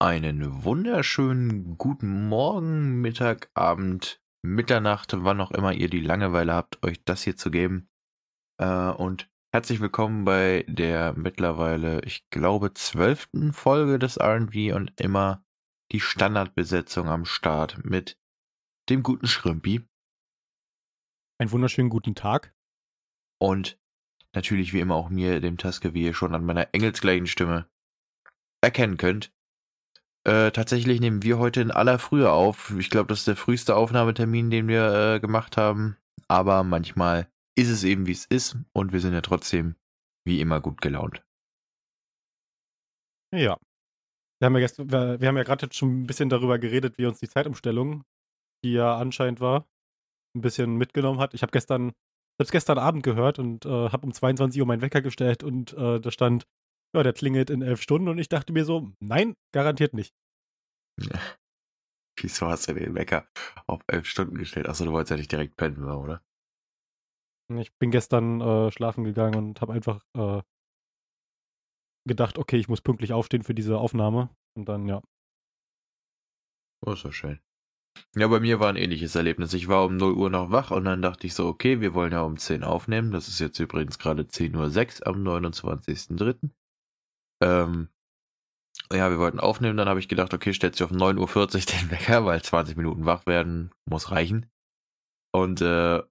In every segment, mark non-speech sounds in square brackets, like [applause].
Einen wunderschönen guten Morgen, Mittag, Abend, Mitternacht, wann auch immer ihr die Langeweile habt, euch das hier zu geben. Äh, und herzlich willkommen bei der mittlerweile, ich glaube, zwölften Folge des R&B und immer die Standardbesetzung am Start mit dem guten Schrümpi Einen wunderschönen guten Tag. und natürlich wie immer auch mir, dem Taske, wie ihr schon an meiner engelsgleichen Stimme erkennen könnt. Äh, tatsächlich nehmen wir heute in aller Frühe auf. Ich glaube, das ist der früheste Aufnahmetermin, den wir äh, gemacht haben. Aber manchmal ist es eben, wie es ist. Und wir sind ja trotzdem, wie immer, gut gelaunt. Ja. Wir haben ja, gestern, wir, wir haben ja gerade schon ein bisschen darüber geredet, wie uns die Zeitumstellung, die ja anscheinend war, ein bisschen mitgenommen hat. Ich habe gestern, selbst gestern Abend gehört und äh, habe um 22 Uhr meinen Wecker gestellt und äh, da stand, ja, der klingelt in elf Stunden und ich dachte mir so, nein, garantiert nicht. Wieso hast du den Wecker auf elf Stunden gestellt? Achso, du wolltest ja nicht direkt pennen, oder? Ich bin gestern äh, schlafen gegangen und habe einfach äh, gedacht, okay, ich muss pünktlich aufstehen für diese Aufnahme. Und dann, ja. Oh, ist doch schön. Ja, bei mir war ein ähnliches Erlebnis. Ich war um 0 Uhr noch wach und dann dachte ich so, okay, wir wollen ja um 10 aufnehmen. Das ist jetzt übrigens gerade 10.06 Uhr am 29.03. Ähm, ja, wir wollten aufnehmen, dann habe ich gedacht, okay, stellst du auf 9.40 Uhr den Wecker, weil 20 Minuten wach werden muss reichen. Und äh,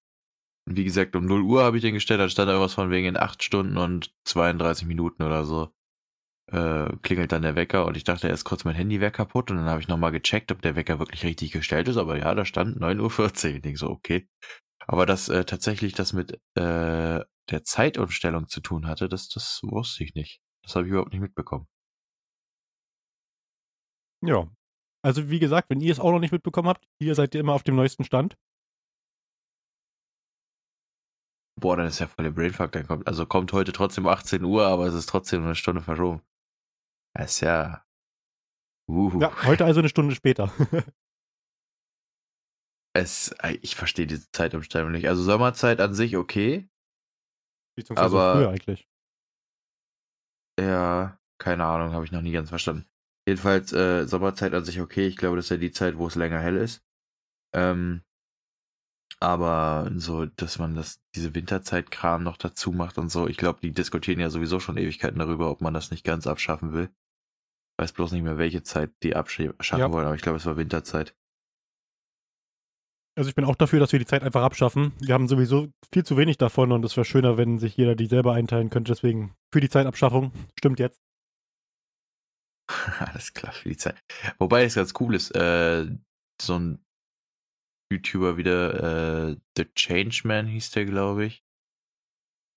wie gesagt, um 0 Uhr habe ich den gestellt, dann stand da irgendwas von wegen in 8 Stunden und 32 Minuten oder so. Äh, klingelt dann der Wecker und ich dachte erst kurz mein Handy wäre kaputt und dann habe ich nochmal gecheckt, ob der Wecker wirklich richtig gestellt ist, aber ja, da stand 9.40 Uhr. Ich denke so, okay. Aber dass äh, tatsächlich das mit äh, der Zeitumstellung zu tun hatte, das, das wusste ich nicht. Das habe ich überhaupt nicht mitbekommen. Ja. Also, wie gesagt, wenn ihr es auch noch nicht mitbekommen habt, hier seid ihr immer auf dem neuesten Stand. Boah, dann ist ja voll der Brainfuck, dann kommt, also kommt heute trotzdem 18 Uhr, aber es ist trotzdem eine Stunde verschoben. Das ist ja. Uh. Ja, heute also eine Stunde später. [laughs] es, ich verstehe diese Zeitumstellung nicht. Also Sommerzeit an sich okay. Beziehungsweise Aber- früher eigentlich. Ja, keine Ahnung, habe ich noch nie ganz verstanden. Jedenfalls äh, Sommerzeit an sich okay. Ich glaube, das ist ja die Zeit, wo es länger hell ist. Ähm, aber so, dass man das, diese Winterzeit-Kram noch dazu macht und so, ich glaube, die diskutieren ja sowieso schon Ewigkeiten darüber, ob man das nicht ganz abschaffen will. Weiß bloß nicht mehr, welche Zeit die abschaffen Ja. wollen, aber ich glaube, es war Winterzeit. Also ich bin auch dafür, dass wir die Zeit einfach abschaffen. Wir haben sowieso viel zu wenig davon und es wäre schöner, wenn sich jeder die selber einteilen könnte. Deswegen für die Zeitabschaffung. Stimmt jetzt. [laughs] Alles klar für die Zeit. Wobei es ganz cool ist, äh, so ein YouTuber wieder, äh, The Changeman hieß der, glaube ich.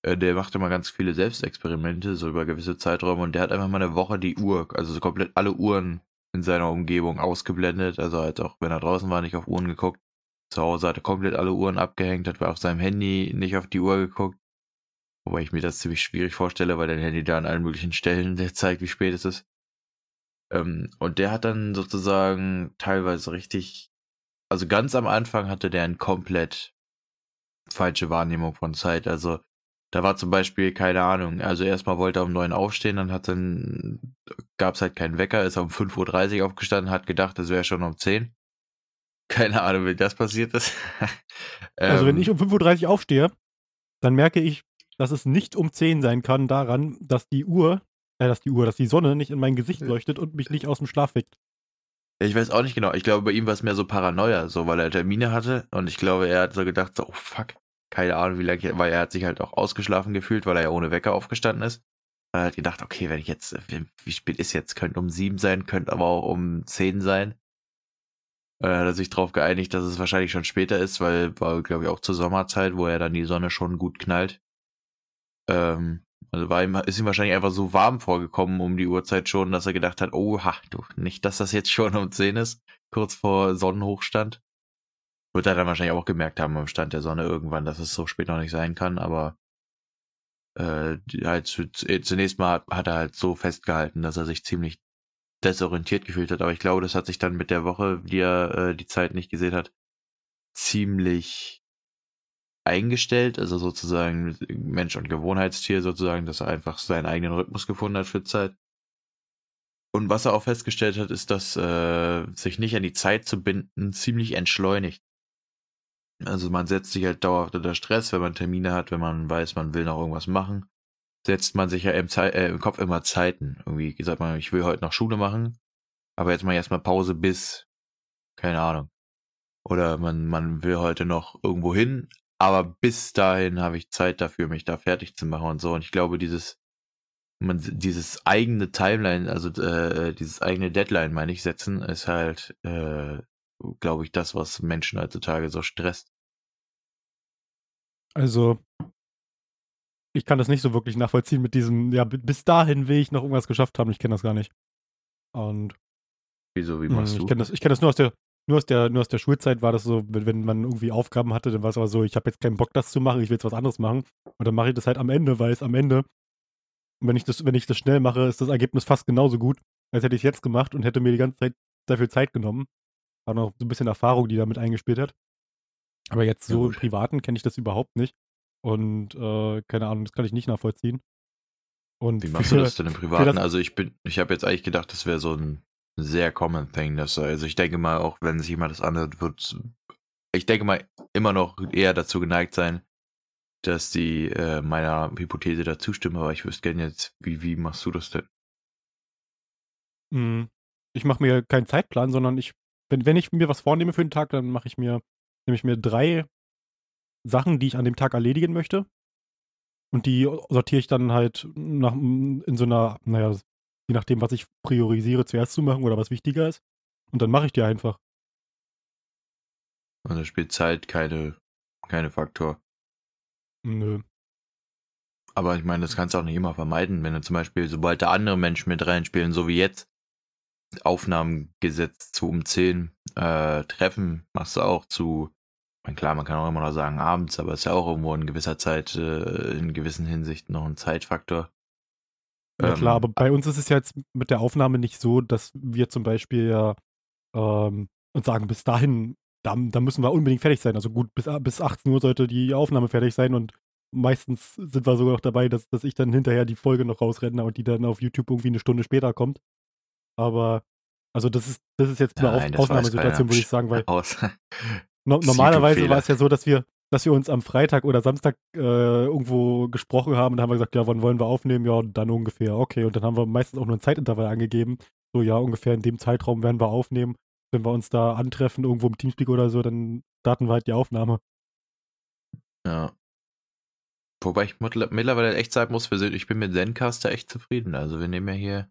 Äh, der macht immer ganz viele Selbstexperimente, so über gewisse Zeiträume und der hat einfach mal eine Woche die Uhr, also so komplett alle Uhren in seiner Umgebung ausgeblendet, also halt auch, wenn er draußen war, nicht auf Uhren geguckt. Zu Hause hat er komplett alle Uhren abgehängt, hat auf seinem Handy nicht auf die Uhr geguckt. Wobei ich mir das ziemlich schwierig vorstelle, weil dein Handy da an allen möglichen Stellen der zeigt, wie spät es ist. Ähm, und der hat dann sozusagen teilweise richtig, also ganz am Anfang hatte der eine komplett falsche Wahrnehmung von Zeit. Also da war zum Beispiel, keine Ahnung, also erstmal wollte er um neun aufstehen, dann hat dann, gab es halt keinen Wecker, ist um 5.30 Uhr aufgestanden, hat gedacht, es wäre schon um 10. Keine Ahnung, wie das passiert ist. [laughs] Also wenn Ähm, ich um 5.30 Uhr aufstehe, dann merke ich, dass es nicht um 10 sein kann daran, dass die Uhr, äh, dass die Uhr, dass die Sonne nicht in mein Gesicht Ja. leuchtet und mich nicht aus dem Schlaf weckt. Ich weiß auch nicht genau. Ich glaube, bei ihm war es mehr so Paranoia, so weil er Termine hatte und ich glaube, er hat so gedacht, so, oh fuck, keine Ahnung, wie lange, weil er hat sich halt auch ausgeschlafen gefühlt, weil er ja ohne Wecker aufgestanden ist. Er hat gedacht, okay, wenn ich jetzt, wie, wie spät ist jetzt? Könnte um sieben sein, könnte aber auch um zehn sein. Und dann hat er sich darauf geeinigt, dass es wahrscheinlich schon später ist, weil war, glaube ich, auch zur Sommerzeit, wo er dann die Sonne schon gut knallt. Ähm, also war ihm, ist ihm wahrscheinlich einfach so warm vorgekommen um die Uhrzeit schon, dass er gedacht hat, oha, du, nicht, dass das jetzt schon um 10 ist, kurz vor Sonnenhochstand. Wird er dann wahrscheinlich auch gemerkt haben am Stand der Sonne irgendwann, dass es so spät noch nicht sein kann, aber äh, halt zu- zunächst mal hat, hat er halt so festgehalten, dass er sich ziemlich desorientiert gefühlt hat, aber ich glaube, das hat sich dann mit der Woche, die er äh, die Zeit nicht gesehen hat, ziemlich eingestellt, also sozusagen Mensch und Gewohnheitstier sozusagen, dass er einfach seinen eigenen Rhythmus gefunden hat für Zeit. Und was er auch festgestellt hat, ist, dass äh, sich nicht an die Zeit zu binden ziemlich entschleunigt. Also man setzt sich halt dauerhaft unter Stress, wenn man Termine hat, wenn man weiß, man will noch irgendwas machen, setzt man sich ja im, Ze äh, im Kopf immer Zeiten. Irgendwie sagt man, ich will heute noch Schule machen, aber jetzt mal erstmal Pause bis, keine Ahnung. Oder man, man will heute noch irgendwo hin, aber bis dahin habe ich Zeit dafür, mich da fertig zu machen und so. Und ich glaube, dieses, man, dieses eigene Timeline, also äh, dieses eigene Deadline, meine ich, setzen, ist halt, äh, glaube ich, das, was Menschen heutzutage so stresst. Also, ich kann das nicht so wirklich nachvollziehen mit diesem, ja, bis dahin will ich noch irgendwas geschafft haben. Ich kenne das gar nicht. Und. Wieso, wie machst ich du? Kenn das, ich kenne das nur aus der, nur aus der, nur aus der Schulzeit war das so, wenn, wenn man irgendwie Aufgaben hatte, dann war es aber so, ich habe jetzt keinen Bock, das zu machen, ich will jetzt was anderes machen. Und dann mache ich das halt am Ende, weil es am Ende, wenn ich das, wenn ich das schnell mache, ist das Ergebnis fast genauso gut, als hätte ich es jetzt gemacht und hätte mir die ganze Zeit dafür Zeit genommen. War noch so ein bisschen Erfahrung, die damit eingespielt hat. Aber jetzt Ja, so im gut. Privaten kenne ich das überhaupt nicht. Und äh, keine Ahnung, das kann ich nicht nachvollziehen. Und Wie machst du für, das denn im Privaten? Also ich bin, ich habe jetzt eigentlich gedacht, das wäre so ein sehr common thing. Dass, also ich denke mal, auch wenn sich jemand das anhört, wird ich denke mal immer noch eher dazu geneigt sein, dass die äh, meiner Hypothese da zustimmen, aber ich wüsste gerne jetzt, wie, wie machst du das denn? mh, ich mache mir keinen Zeitplan, sondern ich, wenn, wenn ich mir was vornehme für den Tag, dann mache ich mir, nehme ich mir drei Sachen, die ich an dem Tag erledigen möchte. Und die sortiere ich dann halt nach, in so einer, naja, je nachdem, was ich priorisiere, zuerst zu machen oder was wichtiger ist. Und dann mache ich die einfach. Und da spielt Zeit keine, keine Faktor. Nö. Aber ich meine, das kannst du auch nicht immer vermeiden, wenn du zum Beispiel, sobald da andere Menschen mit reinspielen, so wie jetzt, Aufnahmen gesetzt zu um 10, äh, Treffen machst du auch zu, meine, klar, man kann auch immer noch sagen abends, aber es ist ja auch irgendwo in gewisser Zeit, äh, in gewissen Hinsichten noch ein Zeitfaktor. Ja klar, Ähm, aber bei uns ist es ja jetzt mit der Aufnahme nicht so, dass wir zum Beispiel ja ähm, uns sagen, bis dahin, da, da müssen wir unbedingt fertig sein. Also gut, bis, bis 18 Uhr sollte die Aufnahme fertig sein und meistens sind wir sogar noch dabei, dass, dass ich dann hinterher die Folge noch rausrenne und die dann auf YouTube irgendwie eine Stunde später kommt. Aber, also das ist, das ist jetzt eine nein, Auf Ausnahmesituation, würde ich sagen, weil no [laughs] normalerweise war es ja so, dass wir, dass wir uns am Freitag oder Samstag äh, irgendwo gesprochen haben und dann haben wir gesagt, ja, wann wollen wir aufnehmen? Ja, dann ungefähr. Okay, und dann haben wir meistens auch nur ein Zeitintervall angegeben. So, ja, ungefähr in dem Zeitraum werden wir aufnehmen. Wenn wir uns da antreffen, irgendwo im Teamspeak oder so, dann starten wir halt die Aufnahme. Ja. Wobei ich mittler- mittlerweile echt sagen muss, ich bin mit Zencaster echt zufrieden. Also wir nehmen ja hier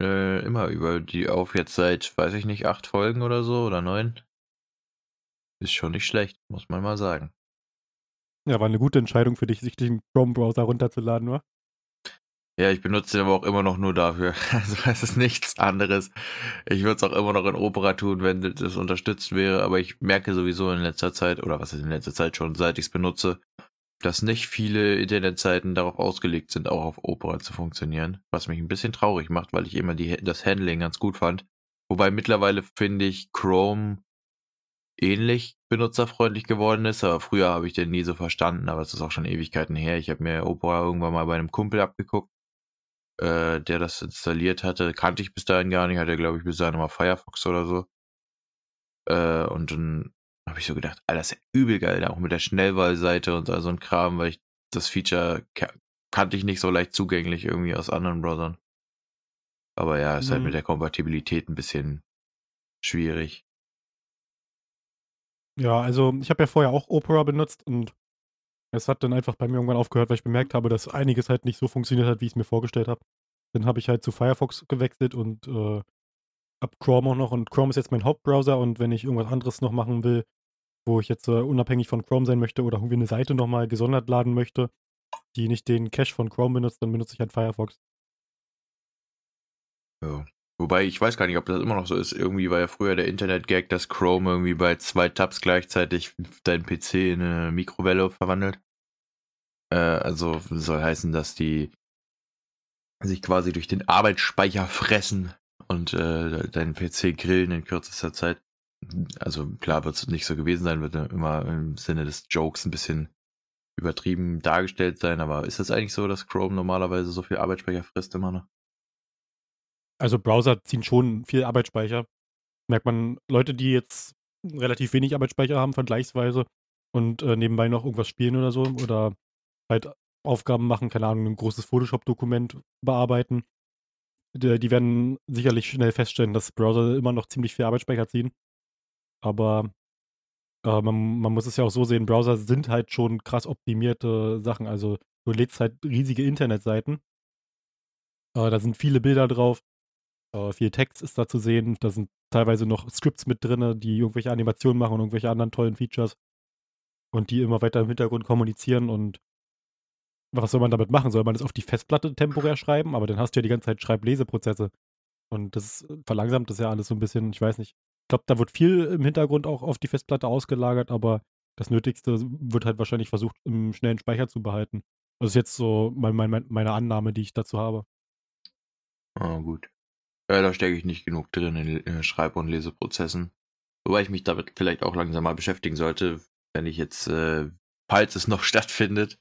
äh, immer über die auf jetzt seit, weiß ich nicht, acht Folgen oder so oder neun. Ist schon nicht schlecht, muss man mal sagen. Ja, war eine gute Entscheidung für dich, sich den Chrome-Browser runterzuladen, wa? Ja, ich benutze den aber auch immer noch nur dafür. [laughs] Also es ist nichts anderes. Ich würde es auch immer noch in Opera tun, wenn das unterstützt wäre, aber ich merke sowieso in letzter Zeit, oder was ist in letzter Zeit schon, seit ich es benutze, dass nicht viele Internetseiten darauf ausgelegt sind, auch auf Opera zu funktionieren. Was mich ein bisschen traurig macht, weil ich immer die, das Handling ganz gut fand. Wobei mittlerweile finde ich Chrome ähnlich benutzerfreundlich geworden ist, aber früher habe ich den nie so verstanden, aber es ist auch schon Ewigkeiten her. Ich habe mir Opera irgendwann mal bei einem Kumpel abgeguckt, äh, der das installiert hatte. Kannte ich bis dahin gar nicht, hatte glaube ich bis dahin immer Firefox oder so. Äh, und dann habe ich so gedacht, Alter, das ist ja übel geil, auch mit der Schnellwahlseite und all so ein Kram, weil ich das Feature ka- kannte ich nicht so leicht zugänglich irgendwie aus anderen Browsern. Aber ja, ist halt Mhm. mit der Kompatibilität ein bisschen schwierig. Ja, also ich habe ja vorher auch Opera benutzt und es hat dann einfach bei mir irgendwann aufgehört, weil ich bemerkt habe, dass einiges halt nicht so funktioniert hat, wie ich es mir vorgestellt habe. Dann habe ich halt zu Firefox gewechselt und äh, ab Chrome auch noch. Und Chrome ist jetzt mein Hauptbrowser und wenn ich irgendwas anderes noch machen will, wo ich jetzt äh, unabhängig von Chrome sein möchte oder irgendwie eine Seite nochmal gesondert laden möchte, die nicht den Cache von Chrome benutzt, dann benutze ich halt Firefox. Ja. Wobei, ich weiß gar nicht, ob das immer noch so ist. Irgendwie war ja früher der Internet-Gag, dass Chrome irgendwie bei zwei Tabs gleichzeitig deinen PC in eine Mikrowelle verwandelt. Äh, also soll heißen, dass die sich quasi durch den Arbeitsspeicher fressen und äh, deinen PC grillen in kürzester Zeit. Also klar wird es nicht so gewesen sein, wird immer im Sinne des Jokes ein bisschen übertrieben dargestellt sein, aber ist es eigentlich so, dass Chrome normalerweise so viel Arbeitsspeicher frisst immer noch? Also Browser ziehen schon viel Arbeitsspeicher. Merkt man, Leute, die jetzt relativ wenig Arbeitsspeicher haben, vergleichsweise, und äh, nebenbei noch irgendwas spielen oder so, oder halt Aufgaben machen, keine Ahnung, ein großes Photoshop-Dokument bearbeiten, die, die werden sicherlich schnell feststellen, dass Browser immer noch ziemlich viel Arbeitsspeicher ziehen. Aber äh, man, man muss es ja auch so sehen, Browser sind halt schon krass optimierte Sachen. Also du lädst halt riesige Internetseiten. Äh, da sind viele Bilder drauf. Äh, viel Text ist da zu sehen. Da sind teilweise noch Scripts mit drin, die irgendwelche Animationen machen und irgendwelche anderen tollen Features. Und die immer weiter im Hintergrund kommunizieren und was soll man damit machen? Soll man das auf die Festplatte temporär schreiben? Aber dann hast du ja die ganze Zeit Schreibleseprozesse. Und das verlangsamt das ja alles so ein bisschen. Ich weiß nicht. Ich glaube, da wird viel im Hintergrund auch auf die Festplatte ausgelagert, aber das Nötigste wird halt wahrscheinlich versucht, im schnellen Speicher zu behalten. Das ist jetzt so mein, mein, meine Annahme, die ich dazu habe. Ah, gut. Ja, da stecke ich nicht genug drin in Schreib- und Leseprozessen. Wobei ich mich damit vielleicht auch langsam mal beschäftigen sollte, wenn ich jetzt, äh, falls es noch [laughs] stattfindet,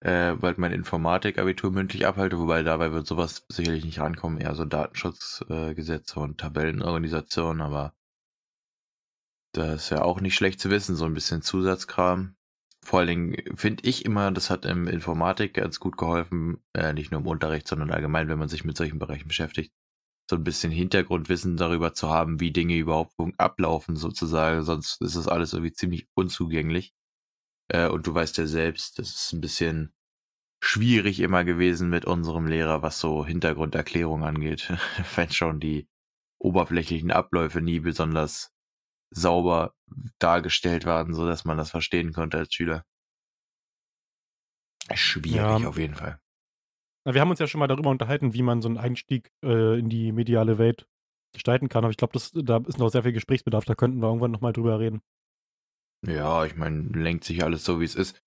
äh, bald mein Informatik-Abitur mündlich abhalte, wobei dabei wird sowas sicherlich nicht rankommen, eher so Datenschutzgesetze äh, und Tabellenorganisationen, aber das ist ja auch nicht schlecht zu wissen, so ein bisschen Zusatzkram. Vor allen Dingen finde ich immer, das hat im Informatik ganz gut geholfen, äh, nicht nur im Unterricht, sondern allgemein, wenn man sich mit solchen Bereichen beschäftigt, so ein bisschen Hintergrundwissen darüber zu haben, wie Dinge überhaupt ablaufen sozusagen, sonst ist das alles irgendwie ziemlich unzugänglich. Äh, und du weißt ja selbst, das ist ein bisschen schwierig immer gewesen mit unserem Lehrer, was so Hintergrunderklärung angeht, [laughs] wenn schon die oberflächlichen Abläufe nie besonders sauber dargestellt waren, so dass man das verstehen konnte als Schüler. Schwierig ja. auf jeden Fall. Na, wir haben uns ja schon mal darüber unterhalten, wie man so einen Einstieg äh, in die mediale Welt gestalten kann. Aber ich glaube, da ist noch sehr viel Gesprächsbedarf. Da könnten wir irgendwann nochmal drüber reden. Ja, ich meine, lenkt sich alles so, wie es ist.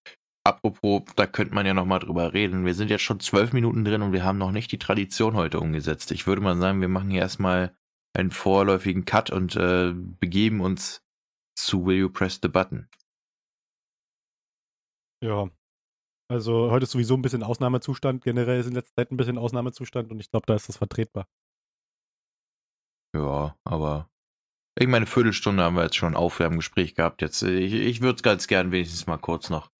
Apropos, da könnte man ja nochmal drüber reden. Wir sind jetzt schon zwölf Minuten drin und wir haben noch nicht die Tradition heute umgesetzt. Ich würde mal sagen, wir machen hier erstmal einen vorläufigen Cut und äh, begeben uns zu Will You Press the Button. Ja. Also heute ist sowieso ein bisschen Ausnahmezustand. Generell ist in letzter Zeit ein bisschen Ausnahmezustand und ich glaube, da ist das vertretbar. Ja, aber ich meine, Viertelstunde haben wir jetzt schon Aufwärmgespräch gehabt. Jetzt, ich, ich würde es ganz gern wenigstens mal kurz noch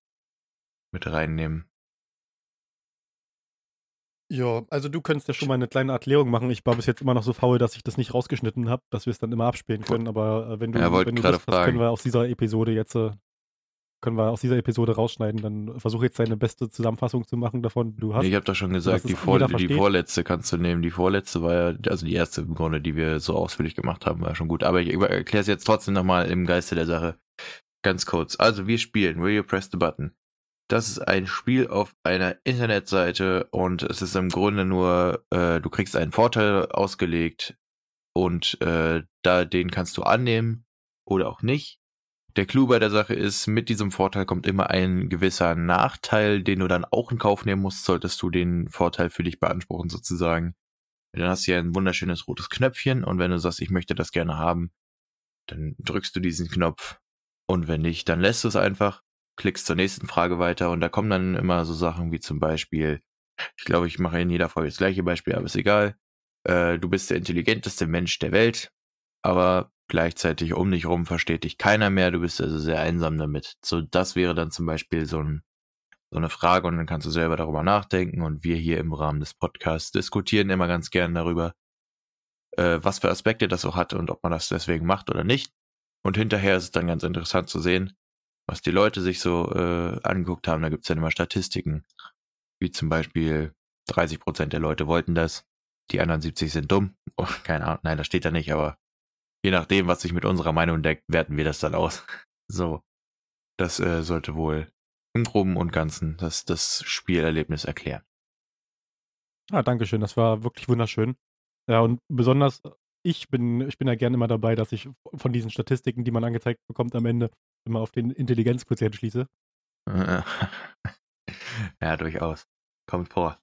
mit reinnehmen. Ja, also du könntest ja schon mal eine kleine Erklärung machen. Ich war bis jetzt immer noch so faul, dass ich das nicht rausgeschnitten habe, dass wir es dann immer abspielen können. Aber äh, wenn du, ja, wenn du das, das können wir aus dieser Episode jetzt äh, können wir aus dieser Episode rausschneiden. Dann versuche jetzt deine beste Zusammenfassung zu machen davon, du hast. Ich habe doch schon gesagt, die, vor, die vorletzte kannst du nehmen. Die vorletzte war ja, also die erste im Grunde, die wir so ausführlich gemacht haben, war schon gut. Aber ich erkläre es jetzt trotzdem nochmal im Geiste der Sache. Ganz kurz. Also wir spielen Will You Press the Button. Das ist ein Spiel auf einer Internetseite und es ist im Grunde nur, äh, du kriegst einen Vorteil ausgelegt und äh, da den kannst du annehmen oder auch nicht. Der Clou bei der Sache ist, mit diesem Vorteil kommt immer ein gewisser Nachteil, den du dann auch in Kauf nehmen musst, solltest du den Vorteil für dich beanspruchen sozusagen. Dann hast du ja ein wunderschönes rotes Knöpfchen und wenn du sagst, ich möchte das gerne haben, dann drückst du diesen Knopf und wenn nicht, dann lässt du es einfach klickst zur nächsten Frage weiter und da kommen dann immer so Sachen wie zum Beispiel, ich glaube, ich mache in jeder Folge das gleiche Beispiel, aber ist egal. Äh, du bist der intelligenteste Mensch der Welt, aber gleichzeitig um dich rum versteht dich keiner mehr, du bist also sehr einsam damit. So, das wäre dann zum Beispiel so, ein, so eine Frage und dann kannst du selber darüber nachdenken und wir hier im Rahmen des Podcasts diskutieren immer ganz gern darüber, äh, was für Aspekte das auch hat und ob man das deswegen macht oder nicht. Und hinterher ist es dann ganz interessant zu sehen, was die Leute sich so äh, angeguckt haben. Da gibt's dann immer Statistiken, wie zum Beispiel 30 Prozent der Leute wollten das, die anderen 70 sind dumm. Oh, [laughs] keine Ahnung, nein, das steht da nicht, aber je nachdem, was sich mit unserer Meinung deckt, werten wir das dann aus. [laughs] So, das äh, sollte wohl im Groben und Ganzen das, das Spielerlebnis erklären. Ah, Dankeschön, das war wirklich wunderschön. Ja, und besonders ich bin, ich bin ja gerne immer dabei, dass ich von diesen Statistiken, die man angezeigt bekommt, am Ende immer auf den Intelligenzquotient schließe. [laughs] ja, durchaus. Kommt vor.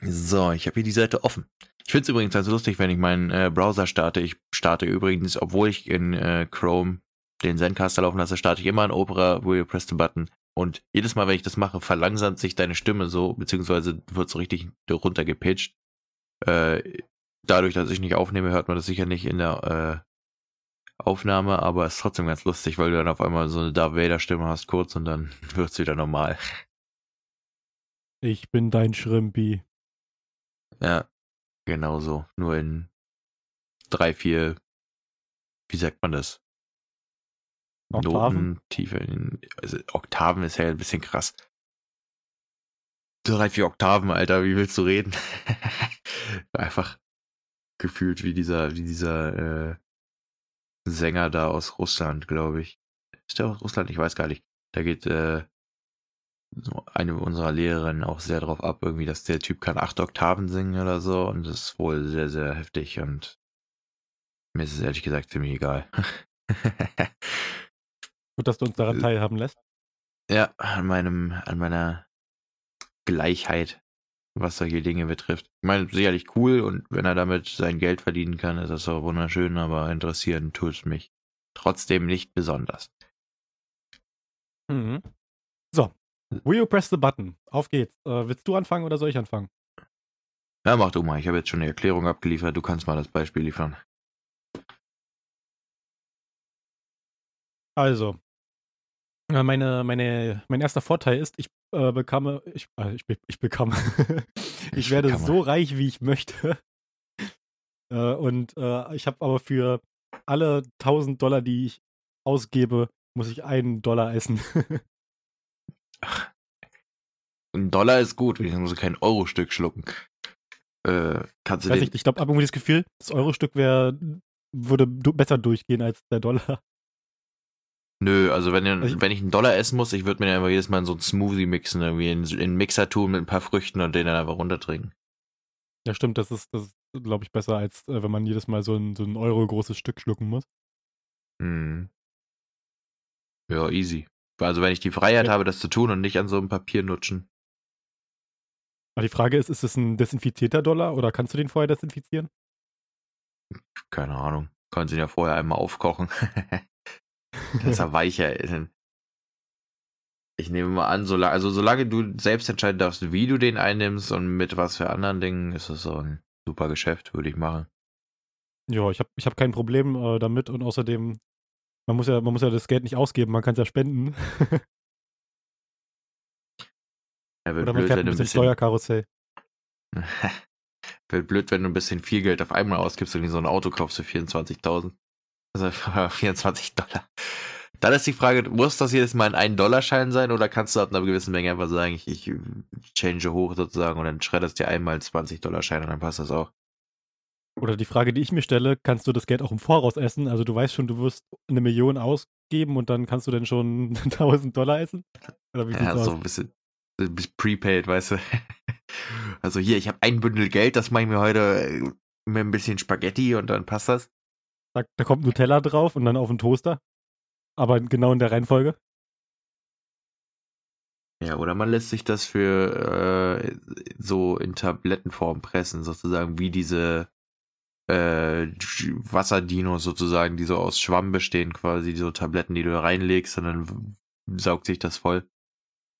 So, ich habe hier die Seite offen. Ich finde es übrigens ganz lustig, wenn ich meinen äh, Browser starte. Ich starte übrigens, obwohl ich in äh, Chrome den Zencaster laufen lasse, starte ich immer in Opera, wo you press the button. Und jedes Mal, wenn ich das mache, verlangsamt sich deine Stimme so, beziehungsweise wird so richtig runtergepitcht. Äh, dadurch, dass ich nicht aufnehme, hört man das sicher nicht in der äh, Aufnahme, aber es ist trotzdem ganz lustig, weil du dann auf einmal so eine Darth Vader-Stimme hast kurz und dann [laughs] wird es wieder normal. Ich bin dein Schrimpi. Ja, genau so. Nur in drei, vier, wie sagt man das? Oktaven? Notentiefe. In, also Oktaven ist ja ein bisschen krass. Drei, vier Oktaven, Alter, wie willst du reden? [laughs] Einfach gefühlt wie dieser, wie dieser äh, Sänger da aus Russland, glaube ich. Ist der aus Russland? Ich weiß gar nicht. Da geht äh, eine unserer Lehrerinnen auch sehr drauf ab, irgendwie, dass der Typ kann acht Oktaven singen oder so und das ist wohl sehr, sehr heftig und mir ist es ehrlich gesagt ziemlich egal. [laughs] Gut, dass du uns daran Äh. teilhaben lässt. ja, an meinem, an meiner Gleichheit, was solche Dinge betrifft. Ich meine, sicherlich cool und wenn er damit sein Geld verdienen kann, ist das auch wunderschön, aber interessieren tut es mich trotzdem nicht besonders. Mhm. Will you press the button? Auf geht's. Äh, willst du anfangen oder soll ich anfangen? Ja, mach du mal. Ich habe jetzt schon eine Erklärung abgeliefert. Du kannst mal das Beispiel liefern. Also, äh, meine, meine, mein erster Vorteil ist, ich äh, bekomme, ich, äh, ich, ich bekomme, [laughs] ich, Ich werde so reich, wie ich möchte. [laughs] Äh, und äh, ich habe aber für alle 1000 Dollar, die ich ausgebe, muss ich einen Dollar essen. [laughs] Ein Dollar ist gut, musst du kein Euro-Stück schlucken. Äh, kannst Ich du weiß nicht, ich glaube, ab irgendwie das Gefühl, das Euro-Stück wäre, würde du besser durchgehen als der Dollar. Nö, also wenn, Also ich- wenn ich einen Dollar essen muss, ich würde mir einfach jedes Mal in so einen Smoothie mixen, irgendwie in, in einen Mixer tun mit ein paar Früchten und den dann einfach runtertrinken. Ja, stimmt, das ist, das ist glaube ich, besser, als äh, wenn man jedes Mal so ein, so ein Euro großes Stück schlucken muss. Hm. Ja, easy. Also wenn ich die Freiheit Ja. habe, das zu tun und nicht an so einem Papier nutschen. Aber die Frage ist, ist es ein desinfizierter Dollar oder kannst du den vorher desinfizieren? Keine Ahnung. Können sie ihn ja vorher einmal aufkochen. [laughs] dass [laughs] er weicher ist. Ich nehme mal an, solange, also solange du selbst entscheiden darfst, wie du den einnimmst und mit was für anderen Dingen, ist es so ein super Geschäft, würde ich machen. Ja, ich habe ich hab kein Problem äh, damit und außerdem, man muss, ja, man muss ja das Geld nicht ausgeben, man kann es ja spenden. Ja, wird oder man blöd, fährt wenn ein du bisschen Steuerkarussell. [laughs] wird blöd, wenn du ein bisschen viel Geld auf einmal ausgibst und so ein Auto kaufst für 24.000. Also [laughs] 24 Dollar. Dann ist die Frage, muss das jedes Mal ein 1-Dollar-Schein sein oder kannst du ab einer gewissen Menge einfach sagen, ich, ich change hoch sozusagen und dann schredderst dir einmal 20-Dollar-Schein und dann passt das auch. Oder die Frage, die ich mir stelle, kannst du das Geld auch im Voraus essen? Also du weißt schon, du wirst eine Million ausgeben und dann kannst du dann schon [laughs] 1000 Dollar essen? Oder wie Ja, aus? so ein bisschen, ein bisschen prepaid, weißt du. [laughs] Also hier, ich habe ein Bündel Geld, das mache ich mir heute äh, mit ein bisschen Spaghetti und dann passt das. Da, da kommt Nutella drauf und dann auf den Toaster. Aber genau in der Reihenfolge. Ja, oder man lässt sich das für äh, so in Tablettenform pressen, sozusagen wie diese äh, Wasserdinos sozusagen, die so aus Schwamm bestehen, quasi so Tabletten, die du da reinlegst und dann saugt sich das voll.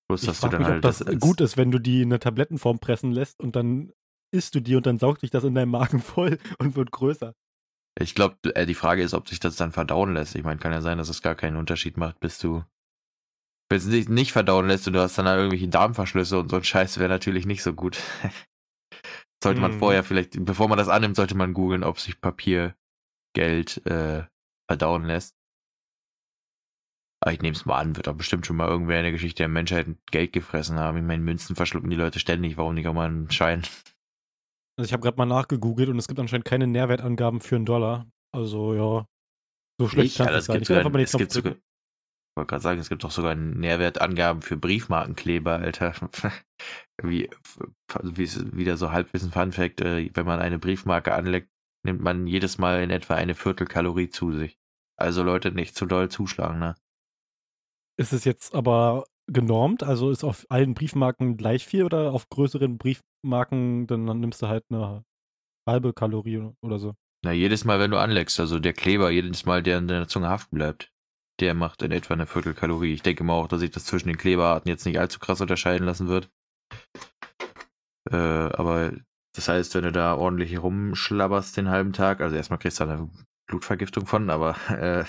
Bloß, Ich frage dann mich, ob halt das als- gut ist, wenn du die in eine Tablettenform pressen lässt und dann isst du die und dann saugt sich das in deinem Magen [laughs] voll und wird größer. Ich glaube, äh, die Frage ist, ob sich das dann verdauen lässt. Ich meine, kann ja sein, dass es gar keinen Unterschied macht, bis du. Wenn es sich nicht verdauen lässt und du hast dann halt irgendwelche Darmverschlüsse und so ein Scheiß, wäre natürlich nicht so gut. [laughs] sollte man Mhm. vorher vielleicht, bevor man das annimmt, sollte man googeln, ob sich Papier, Geld äh, verdauen lässt. Aber ich nehme es mal an, wird doch bestimmt schon mal irgendwer in der Geschichte der Menschheit Geld gefressen haben. Ich meine, Münzen verschlucken die Leute ständig, warum nicht auch mal einen Schein? Also ich habe gerade mal nachgegoogelt und es gibt anscheinend keine Nährwertangaben für einen Dollar. Also ja, so schlecht Ich, kann Alter, es sein. gibt Ich sogar, einfach mal den es gibt sogar, wollte gerade sagen, es gibt doch sogar Nährwertangaben für Briefmarkenkleber, Alter. [laughs] wie, also wie wieder so Halbwissen Fun Fact, äh, wenn man eine Briefmarke anlegt, nimmt man jedes Mal in etwa eine Viertelkalorie zu sich. Also Leute, nicht zu doll zuschlagen, ne? Ist es jetzt aber genormt? Also ist auf allen Briefmarken gleich viel oder auf größeren Briefmarken, dann, dann nimmst du halt eine halbe Kalorie oder so? Na, jedes Mal, wenn du anlegst, also der Kleber, jedes Mal, der in deiner Zunge haften bleibt, der macht in etwa eine Viertelkalorie. Ich denke mal auch, dass sich das zwischen den Kleberarten jetzt nicht allzu krass unterscheiden lassen wird. Äh, aber Das heißt, wenn du da ordentlich rumschlabberst den halben Tag, also erstmal kriegst du eine Blutvergiftung von, aber äh,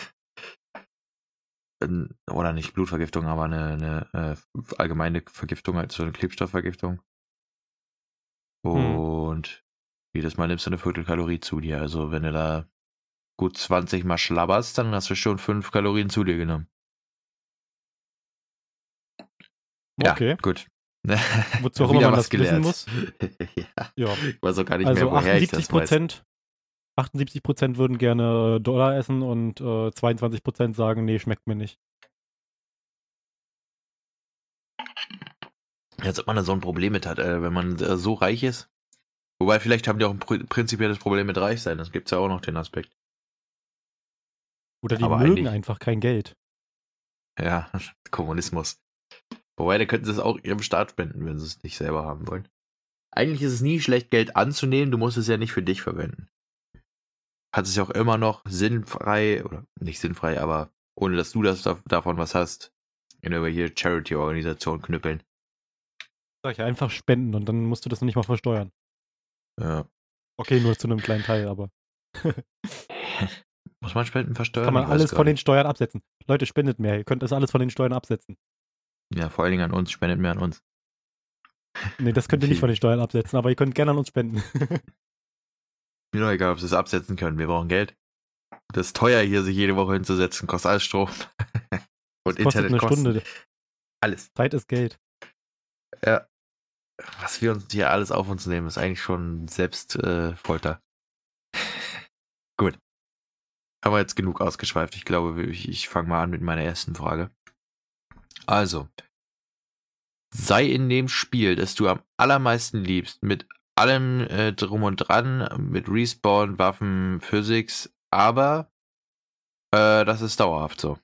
oder nicht Blutvergiftung, aber eine, eine äh, allgemeine Vergiftung, also eine Klebstoffvergiftung. Hm. Und hm. jedes Mal nimmst du eine Viertelkalorie zu dir. Also wenn du da gut 20 Mal schlabberst, dann hast du schon 5 Kalorien zu dir genommen. Okay. Ja, gut. Wozu [laughs] auch immer man das gelernt. wissen muss. [laughs] ja. ja. Ich weiß auch gar nicht also mehr, woher 78 ich das Prozent, 78 Prozent würden gerne Dollar essen und äh, 22 Prozent sagen, nee, schmeckt mir nicht. Jetzt, ob man da so ein Problem mit hat, äh, wenn man äh, so reich ist. Wobei, vielleicht haben die auch ein pr prinzipielles Problem mit reich sein. Das gibt es ja auch noch den Aspekt. Oder die Aber mögen einfach kein Geld. Ja, [laughs] Kommunismus. Wobei, da könnten sie es auch ihrem Staat spenden, wenn sie es nicht selber haben wollen. Eigentlich ist es nie schlecht, Geld anzunehmen, du musst es ja nicht für dich verwenden. Hat es ja auch immer noch sinnfrei, oder nicht sinnfrei, aber ohne dass du das davon was hast, in irgendwelche Charity-Organisationen knüppeln. Sag ich einfach spenden und dann musst du das nicht mal versteuern. Ja. Okay, nur zu einem kleinen Teil, aber. [laughs] Muss man Spenden versteuern? Kann man alles von den Steuern absetzen. Leute, spendet mehr. Ihr könnt das alles von den Steuern absetzen. Ja, vor allen Dingen an uns. Spendet mehr an uns. Nee, das könnt ihr nicht von den Steuern absetzen, aber ihr könnt gerne an uns spenden. [laughs] Mir doch egal, ob sie es absetzen können. Wir brauchen Geld. Das ist teuer, hier sich jede Woche hinzusetzen. Kostet alles Strom. [laughs] Und das kostet Internet eine Stunde. Alles. Zeit ist Geld. Ja. Was wir uns hier alles auf uns nehmen, ist eigentlich schon selbst äh, Folter. [laughs] Gut. Haben wir jetzt genug ausgeschweift. Ich glaube, ich, ich fange mal an mit meiner ersten Frage. Also, sei in dem Spiel, das du am allermeisten liebst, mit allem äh, drum und dran, mit Respawn, Waffen, Physics, aber äh, das ist dauerhaft so.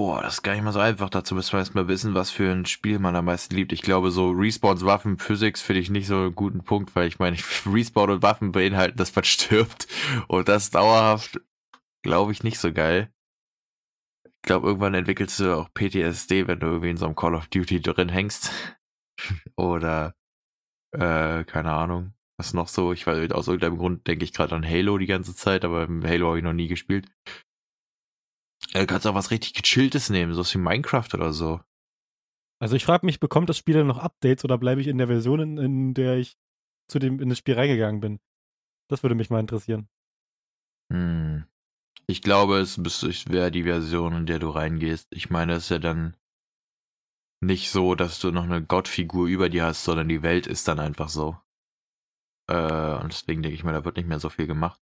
Boah, das ist gar nicht mal so einfach. Dazu müssen wir erstmal wissen, was für ein Spiel man am meisten liebt. Ich glaube, so Respawns Waffen Physics finde ich nicht so einen guten Punkt, weil ich meine, [laughs] Respawn und Waffen beinhalten, dass man [laughs] stirbt. Und das dauerhaft, glaube ich, nicht so geil. Ich glaube, irgendwann entwickelst du auch PTSD, wenn du irgendwie in so einem Call of Duty drin hängst. [laughs] Oder, äh, keine Ahnung. Was noch so? Ich weiß, aus irgendeinem Grund denke ich gerade an Halo die ganze Zeit, aber Halo habe ich noch nie gespielt. Du kannst auch was richtig Gechilltes nehmen, so wie Minecraft oder so. Also ich frage mich, bekommt das Spiel dann noch Updates oder bleibe ich in der Version, in, in, der ich zu dem, in das Spiel reingegangen bin? Das würde mich mal interessieren. Hm. Ich glaube, es wäre die Version, in der du reingehst. Ich meine, es ist ja dann nicht so, dass du noch eine Gottfigur über dir hast, sondern die Welt ist dann einfach so. Äh, und deswegen denke ich mal, da wird nicht mehr so viel gemacht.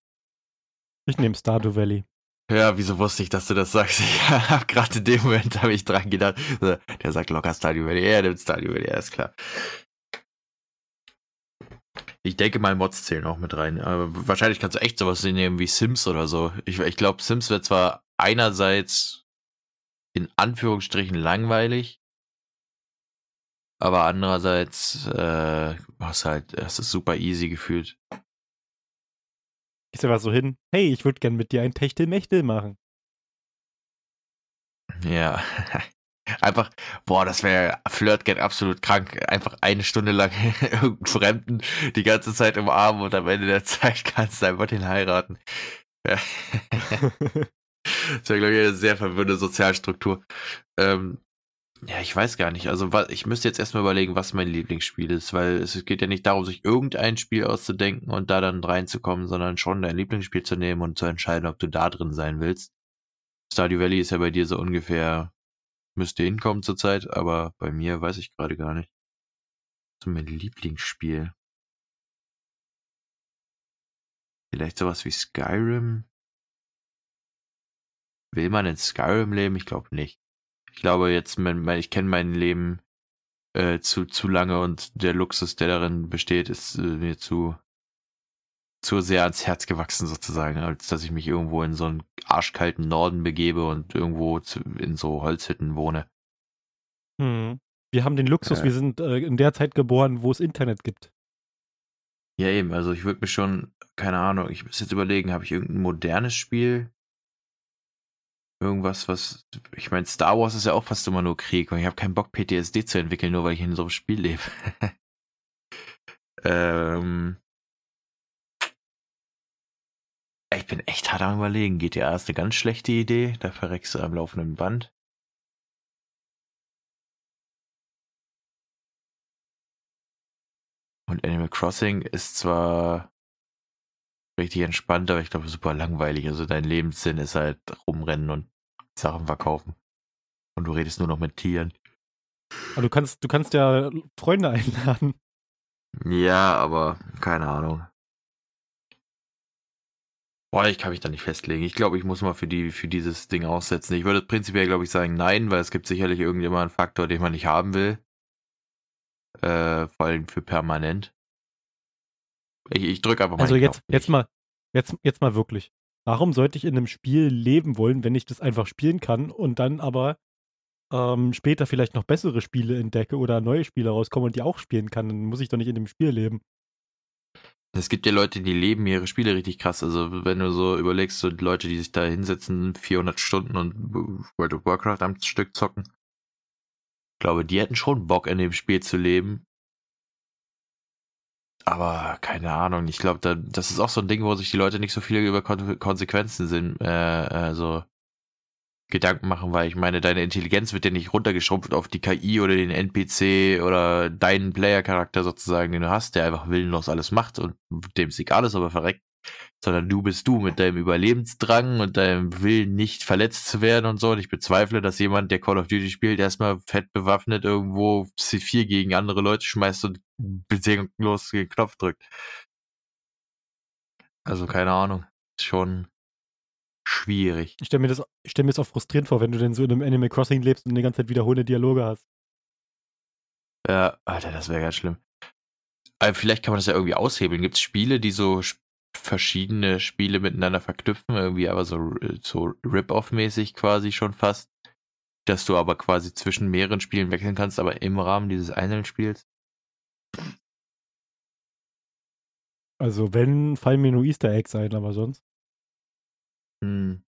Ich nehme Stardew Valley. Ja, wieso wusste ich, dass du das sagst? [laughs] Ja, gerade in dem Moment habe ich dran gedacht. Der sagt locker Stardew Valley. Er nimmt Stardew Valley, ja, ist klar. Ich denke mal, Mods zählen auch mit rein. Aber wahrscheinlich kannst du echt sowas nehmen wie Sims oder so. Ich, ich glaube, Sims wird zwar einerseits in Anführungsstrichen langweilig, aber andererseits äh, hast halt, es ist super easy gefühlt. Gehst einfach so hin, hey, ich würde gern mit dir ein Techtelmechtel machen. Ja. [laughs] Einfach, boah, das wäre Flirtgate absolut krank. Einfach eine Stunde lang [laughs] irgendeinen Fremden die ganze Zeit umarmen und am Ende der Zeit [laughs] kannst du einfach den heiraten. Das wäre, glaube ich, eine sehr verwirrende Sozialstruktur. Ähm, ja, ich weiß gar nicht. Also ich müsste jetzt erstmal überlegen, was mein Lieblingsspiel ist, weil es geht ja nicht darum, sich irgendein Spiel auszudenken und da dann reinzukommen, sondern schon dein Lieblingsspiel zu nehmen und zu entscheiden, ob du da drin sein willst. Stardew Valley ist ja bei dir so ungefähr, müsste hinkommen zurzeit, aber bei mir weiß ich gerade gar nicht. So mein Lieblingsspiel. Vielleicht sowas wie Skyrim? Will man in Skyrim leben? Ich glaube nicht. Ich glaube jetzt, mein, ich kenne mein Leben äh, zu, zu lange und der Luxus, der darin besteht, ist äh, mir zu, zu sehr ans Herz gewachsen sozusagen, als dass ich mich irgendwo in so einen arschkalten Norden begebe und irgendwo zu, in so Holzhütten wohne. Hm. Wir haben den Luxus, äh, wir sind äh, in der Zeit geboren, wo es Internet gibt. Ja, eben, also ich würde mir schon, keine Ahnung, ich muss jetzt überlegen, habe ich irgendein modernes Spiel, irgendwas, was. Ich meine, Star Wars ist ja auch fast immer nur Krieg und ich habe keinen Bock, PTSD zu entwickeln, nur weil ich in so einem Spiel lebe. [laughs] ähm. Ich bin echt hart am überlegen. GTA ist eine ganz schlechte Idee. Da verreckst du am laufenden Band. Und Animal Crossing ist zwar richtig entspannt, aber ich glaube super langweilig. Also dein Lebenssinn ist halt rumrennen und Sachen verkaufen. Und du redest nur noch mit Tieren. Aber du kannst, du kannst ja Freunde [laughs] einladen. Ja, aber keine Ahnung. Boah, ich kann mich da nicht festlegen. Ich glaube, ich muss mal für die, für dieses Ding aussetzen. Ich würde prinzipiell, glaube ich, sagen nein, weil es gibt sicherlich irgendjemand einen Faktor, den man nicht haben will. Äh, vor allem für permanent. Ich, ich drücke einfach mal. Also jetzt, jetzt mal, jetzt, jetzt mal wirklich. Warum sollte ich in einem Spiel leben wollen, wenn ich das einfach spielen kann und dann aber ähm, später vielleicht noch bessere Spiele entdecke oder neue Spiele rauskommen und die auch spielen kann? Dann muss ich doch nicht in dem Spiel leben. Es gibt ja Leute, die leben ihre Spiele richtig krass. Also wenn du so überlegst, so Leute, die sich da hinsetzen, 400 Stunden und World of Warcraft am Stück zocken. Ich glaube, die hätten schon Bock in dem Spiel zu leben. Aber keine Ahnung, ich glaube, da, das ist auch so ein Ding, wo sich die Leute nicht so viel über Kon Konsequenzen sind, äh, äh, so Gedanken machen, weil ich meine, deine Intelligenz wird ja nicht runtergeschrumpft auf die KI oder den NPC oder deinen Player-Charakter sozusagen, den du hast, der einfach willenlos alles macht und dem ist egal ist, aber verreckt, sondern du bist du mit deinem Überlebensdrang und deinem Willen nicht verletzt zu werden und so. Und ich bezweifle, dass jemand, der Call of Duty spielt, erstmal fett bewaffnet irgendwo C4 gegen andere Leute schmeißt und bedingungslos den Knopf drückt. Also keine Ahnung. Schon schwierig. Ich stelle mir das, ich stell mir das auch frustrierend vor, wenn du denn so in einem Animal Crossing lebst und die ganze Zeit wiederholende Dialoge hast. Ja, Alter, das wäre ganz schlimm. Aber vielleicht kann man das ja irgendwie aushebeln. Gibt es Spiele, die so verschiedene Spiele miteinander verknüpfen, irgendwie aber so, so Rip-Off-mäßig quasi schon fast, dass du aber quasi zwischen mehreren Spielen wechseln kannst, aber im Rahmen dieses einen Spiels? Also wenn, fallen mir nur Easter Eggs ein, aber sonst. Hm.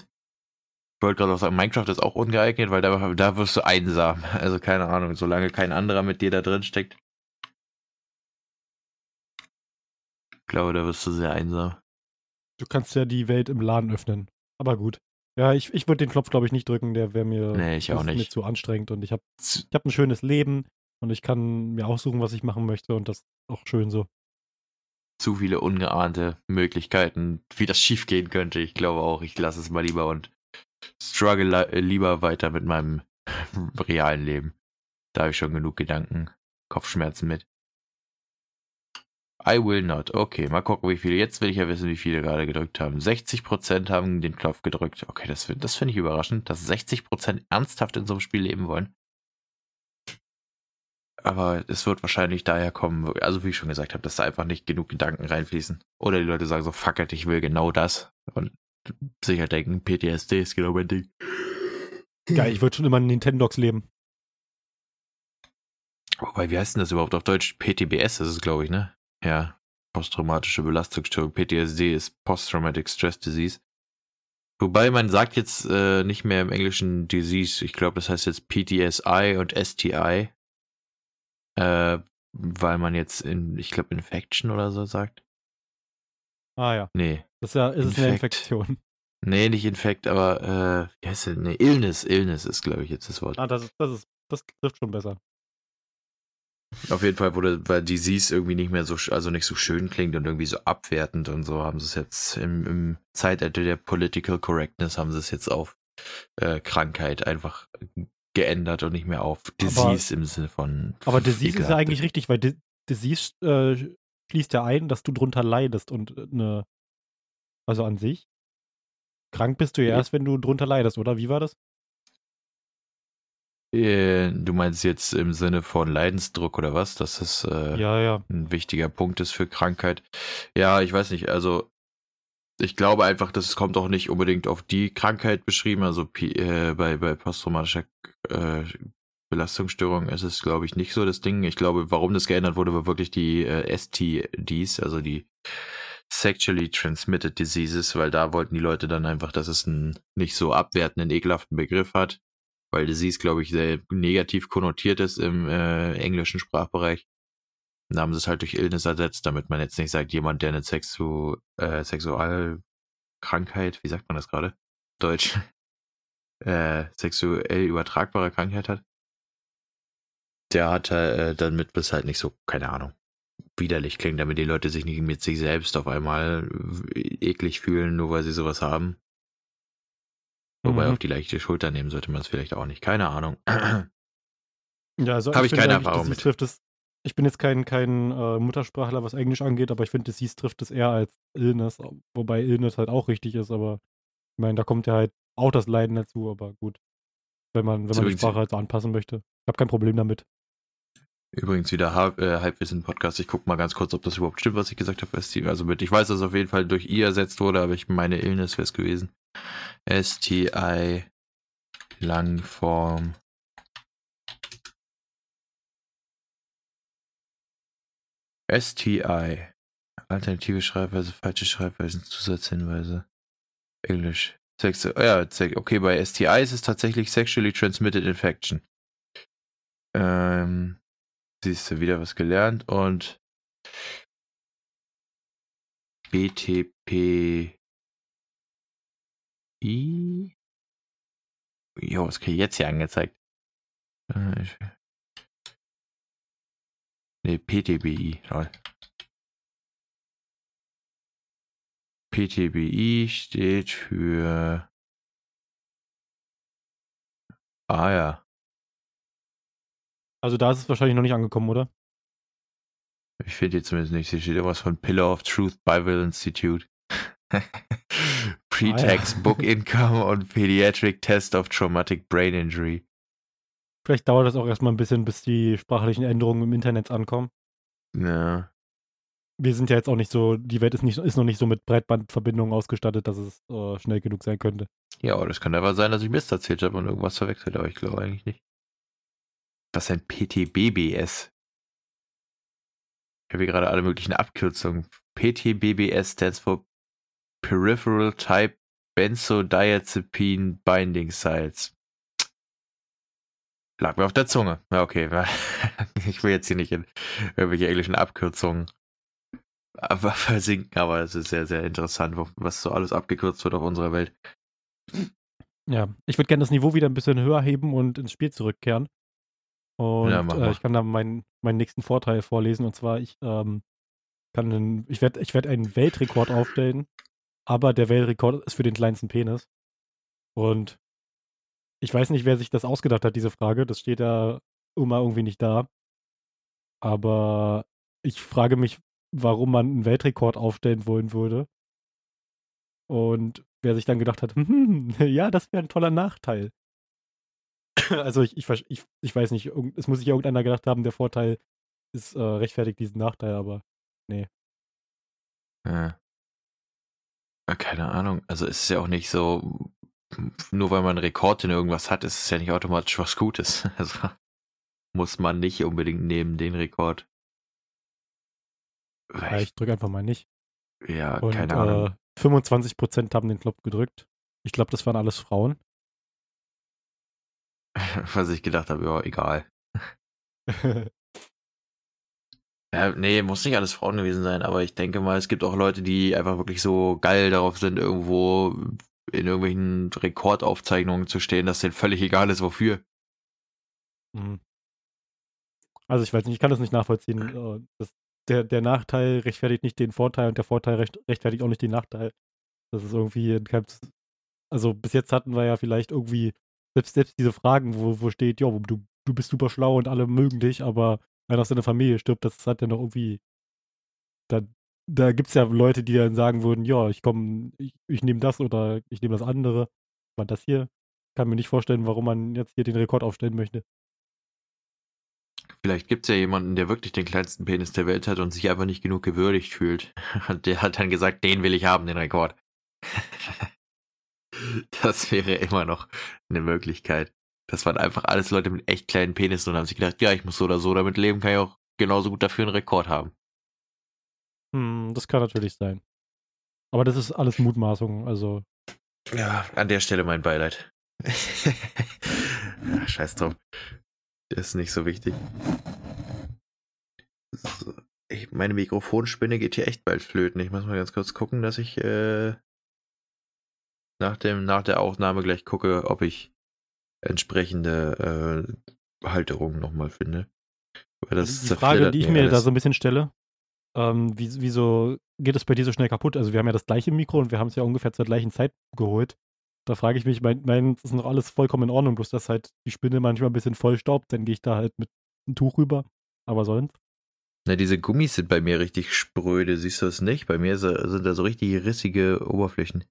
Ich wollte gerade auch sagen, Minecraft ist auch ungeeignet, weil da, da wirst du einsam. [laughs] Also keine Ahnung, solange kein anderer mit dir da drin steckt. Ich glaube, da wirst du sehr einsam. Du kannst ja die Welt im Laden öffnen. Aber gut. Ja, ich, ich würde den Knopf, glaube ich, nicht drücken. Der wäre mir, nee, ich auch nicht. mir zu anstrengend. Und ich habe ich hab ein schönes Leben und ich kann mir aussuchen, was ich machen möchte. Und das ist auch schön so zu viele ungeahnte Möglichkeiten, wie das schiefgehen könnte. Ich glaube auch, ich lasse es mal lieber und struggle lieber weiter mit meinem [laughs] realen Leben. Da habe ich schon genug Gedanken, Kopfschmerzen mit. I will not. Okay, mal gucken, wie viele. Jetzt will ich ja wissen, wie viele gerade gedrückt haben. 60% haben den Knopf gedrückt. Okay, das, das finde ich überraschend, dass 60% ernsthaft in so einem Spiel leben wollen. Aber es wird wahrscheinlich daher kommen, also wie ich schon gesagt habe, dass da einfach nicht genug Gedanken reinfließen. Oder die Leute sagen so, fuck it, ich will genau das. Und sicher denken, PTSD ist genau mein Ding. Geil, ich würde schon immer in Nintendogs leben. Wobei, wie heißt denn das überhaupt auf Deutsch? PTBS ist es, glaube ich, ne? Ja. Posttraumatische Belastungsstörung. PTSD ist Post-Traumatic Stress Disease. Wobei man sagt jetzt äh, nicht mehr im Englischen Disease. Ich glaube, das heißt jetzt PTSI und STI. Äh, weil man jetzt in, ich glaube, Infection oder so sagt. Ah ja. Nee. Das ist ja, ist es eine Infektion. Nee, nicht Infekt, aber äh, wie heißt denn? Nee, Illness, Illness ist, glaube ich, jetzt das Wort. Ah, das ist, das ist, das trifft schon besser. Auf jeden Fall wurde, weil Disease irgendwie nicht mehr so, also nicht so schön klingt und irgendwie so abwertend und so haben sie es jetzt im, im Zeitalter der Political Correctness haben sie es jetzt auf äh, Krankheit einfach geändert und nicht mehr auf Disease aber, im Sinne von. Aber Disease ist ja eigentlich richtig, weil Di Disease äh, schließt ja ein, dass du drunter leidest und eine. Äh, also an sich. Krank bist du ja erst, wenn du drunter leidest, oder? Wie war das? Äh, du meinst jetzt im Sinne von Leidensdruck oder was? Dass das äh, ja, ja. ein wichtiger Punkt ist für Krankheit. Ja, ich weiß nicht. Also ich glaube einfach, das kommt auch nicht unbedingt auf die Krankheit beschrieben. Also äh, bei, bei posttraumatischer äh, Belastungsstörung ist es, glaube ich, nicht so das Ding. Ich glaube, warum das geändert wurde, war wirklich die äh, STDs, also die Sexually Transmitted Diseases, weil da wollten die Leute dann einfach, dass es einen nicht so abwertenden, ekelhaften Begriff hat, weil Disease, glaube ich, sehr negativ konnotiert ist im äh, englischen Sprachbereich. Dann haben sie es halt durch Illness ersetzt, damit man jetzt nicht sagt, jemand, der eine Sexu äh, Sexualkrankheit, wie sagt man das gerade? Deutsch. [laughs] Äh, sexuell übertragbare Krankheit hat. Der hat äh, damit bis halt nicht so, keine Ahnung, widerlich klingt, damit die Leute sich nicht mit sich selbst auf einmal eklig fühlen, nur weil sie sowas haben. Wobei Mhm. auf die leichte Schulter nehmen sollte man es vielleicht auch nicht. Keine Ahnung. [clears throat] Ja, also Hab ich finde keine Erfahrung Disease mit. Trifft es, ich bin jetzt kein, kein äh, Muttersprachler, was Englisch angeht, aber ich finde, Disease trifft es eher als Illness, wobei Illness halt auch richtig ist, aber ich meine, da kommt ja halt auch das Leiden dazu, aber gut. Wenn man, wenn man die Sprache halt so anpassen möchte. Ich habe kein Problem damit. Übrigens wieder Halb, äh, Halbwissen-Podcast. Ich guck mal ganz kurz, ob das überhaupt stimmt, was ich gesagt habe. STI. Also mit, ich weiß, dass es auf jeden Fall durch I ersetzt wurde, aber ich meine Illness wäre es gewesen. STI Langform. STI. Alternative Schreibweise, falsche Schreibweisen, Zusatzhinweise. Englisch. Sex, ja, okay, bei STI ist es tatsächlich Sexually Transmitted Infection. Ähm, siehst du wieder was gelernt und BTPI. Jo, was kriege ich jetzt hier angezeigt? Nee, PTBI. Lol. PTBI steht für. Ah ja. Also da ist es wahrscheinlich noch nicht angekommen, oder? Ich finde jetzt zumindest nicht. Hier steht irgendwas von Pillar of Truth Bible Institute. [laughs] Pre-Tax Book Income und Pediatric Test of Traumatic Brain Injury. Vielleicht dauert das auch erstmal ein bisschen, bis die sprachlichen Änderungen im Internet ankommen. Ja. Wir sind ja jetzt auch nicht so, die Welt ist, nicht, ist noch nicht so mit Breitbandverbindungen ausgestattet, dass es äh, schnell genug sein könnte. Ja, aber das kann einfach sein, dass ich Mist erzählt habe und irgendwas verwechselt, aber ich glaube eigentlich nicht. Was ist ein PTBBS? Ich habe hier gerade alle möglichen Abkürzungen. PTBBS stands for Peripheral Type Benzodiazepine Binding Sites. Lag mir auf der Zunge. Ja, okay. [laughs] Ich will jetzt hier nicht in irgendwelche englischen Abkürzungen aber versinken, aber es ist sehr, sehr interessant, was so alles abgekürzt wird auf unserer Welt. Ja, ich würde gerne das Niveau wieder ein bisschen höher heben und ins Spiel zurückkehren. Und Ja, äh, ich kann da meinen, meinen nächsten Vorteil vorlesen. Und zwar, ich ähm, kann einen, ich werde ich werd einen Weltrekord aufstellen, aber der Weltrekord ist für den kleinsten Penis. Und ich weiß nicht, wer sich das ausgedacht hat, diese Frage. Das steht ja immer irgendwie nicht da. Aber ich frage mich, warum man einen Weltrekord aufstellen wollen würde. Und wer sich dann gedacht hat, hm, [laughs] ja, das wäre ein toller Nachteil. [coughs] Also ich, ich, ich, ich weiß nicht, es muss sich irgendeiner gedacht haben, der Vorteil ist äh, rechtfertigt diesen Nachteil, aber Ja. Ja, Keine Ahnung. Also es ist ja auch nicht so, nur weil man einen Rekord in irgendwas hat, ist es ja nicht automatisch was Gutes. [laughs] Also muss man nicht unbedingt nehmen den Rekord. ja, ich drücke einfach mal nicht. ich, ja, Und keine Ahnung. äh, 25% haben den Knopf gedrückt. Ich glaube, das waren alles Frauen. [laughs] Was ich gedacht habe, ja, egal. [laughs] Ja, nee, muss nicht alles Frauen gewesen sein, aber ich denke mal, es gibt auch Leute, die einfach wirklich so geil darauf sind, irgendwo in irgendwelchen Rekordaufzeichnungen zu stehen, dass denen völlig egal ist, wofür. Mhm. Also ich weiß nicht, ich kann das nicht nachvollziehen. Äh, Das, der, der Nachteil rechtfertigt nicht den Vorteil und der Vorteil recht, rechtfertigt auch nicht den Nachteil. Das ist irgendwie in keinem, also bis jetzt hatten wir ja vielleicht irgendwie selbst, selbst diese Fragen, wo, wo steht, ja, du, du bist super schlau und alle mögen dich, aber wenn aus deiner Familie stirbt, das hat ja noch irgendwie, da, da gibt es ja Leute, die dann sagen würden, ja, ich komme, ich, ich nehme das oder ich nehme das andere. Aber das hier, kann mir nicht vorstellen, warum man jetzt hier den Rekord aufstellen möchte. Vielleicht gibt es ja jemanden, der wirklich den kleinsten Penis der Welt hat und sich einfach nicht genug gewürdigt fühlt. [laughs] Der hat dann gesagt, den will ich haben, den Rekord. [laughs] das wäre immer noch eine Möglichkeit. Das waren einfach alles Leute mit echt kleinen Penissen und haben sich gedacht, ja, ich muss so oder so damit leben, kann ich auch genauso gut dafür einen Rekord haben. Hm, das kann natürlich sein. Aber das ist alles Mutmaßung, also. Ja, an der Stelle mein Beileid. [laughs] ja, scheiß drauf. Das ist nicht so wichtig. So, ich, meine Mikrofonspinne geht hier echt bald flöten. Ich muss mal ganz kurz gucken, dass ich äh, nach, dem, nach der Aufnahme gleich gucke, ob ich entsprechende äh, Halterungen nochmal finde. Weil das die Frage, die ich mir alles. da so ein bisschen stelle, ähm, wie, wieso geht es bei dir so schnell kaputt? Also wir haben ja das gleiche Mikro und wir haben es ja ungefähr zur gleichen Zeit geholt. Da frage ich mich, mein, mein ist noch alles vollkommen in Ordnung, bloß dass halt die Spinne manchmal ein bisschen voll staubt, dann gehe ich da halt mit einem Tuch rüber. Aber sonst? Na, diese Gummis sind bei mir richtig spröde, siehst du das nicht? Bei mir sind da so richtig rissige Oberflächen.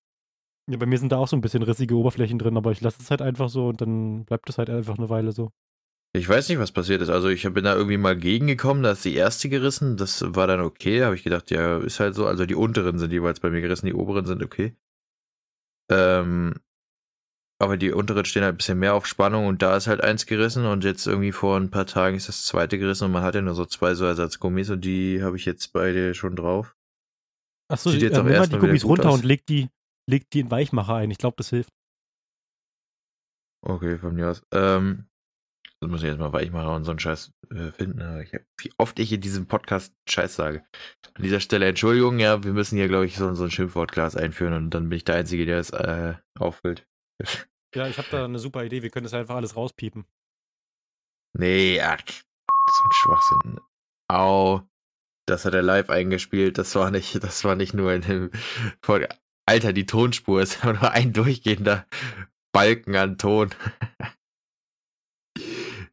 Ja, bei mir sind da auch so ein bisschen rissige Oberflächen drin, aber ich lasse es halt einfach so und dann bleibt es halt einfach eine Weile so. Ich weiß nicht, was passiert ist. Also ich bin da irgendwie mal gegengekommen, da ist die erste gerissen. Das war dann okay. Habe ich gedacht, ja, ist halt so. Also die unteren sind jeweils bei mir gerissen, die oberen sind okay. Ähm, aber die unteren stehen halt ein bisschen mehr auf Spannung und da ist halt eins gerissen und jetzt irgendwie vor ein paar Tagen ist das zweite gerissen und man hat ja nur so zwei so Ersatzgummis und die habe ich jetzt beide schon drauf. Achso, äh, nimm mal die Gummis runter aus. und leg die, leg die in Weichmacher ein. Ich glaube, das hilft. Okay, von mir aus. Ähm, das muss ich jetzt mal Weichmacher und so einen Scheiß äh, finden. Hab, wie oft ich in diesem Podcast Scheiß sage. An dieser Stelle Entschuldigung, ja, wir müssen hier, glaube ich, so, so ein Schimpfwortglas einführen und dann bin ich der Einzige, der es äh, auffüllt. [laughs] Ja, ich habe da eine super Idee. Wir können das einfach alles rauspiepen. Nee, ach, so ein Schwachsinn. Au. Das hat er live eingespielt. Das war nicht, das war nicht nur in dem Folge. Alter, die Tonspur ist [laughs] nur ein durchgehender Balken an Ton.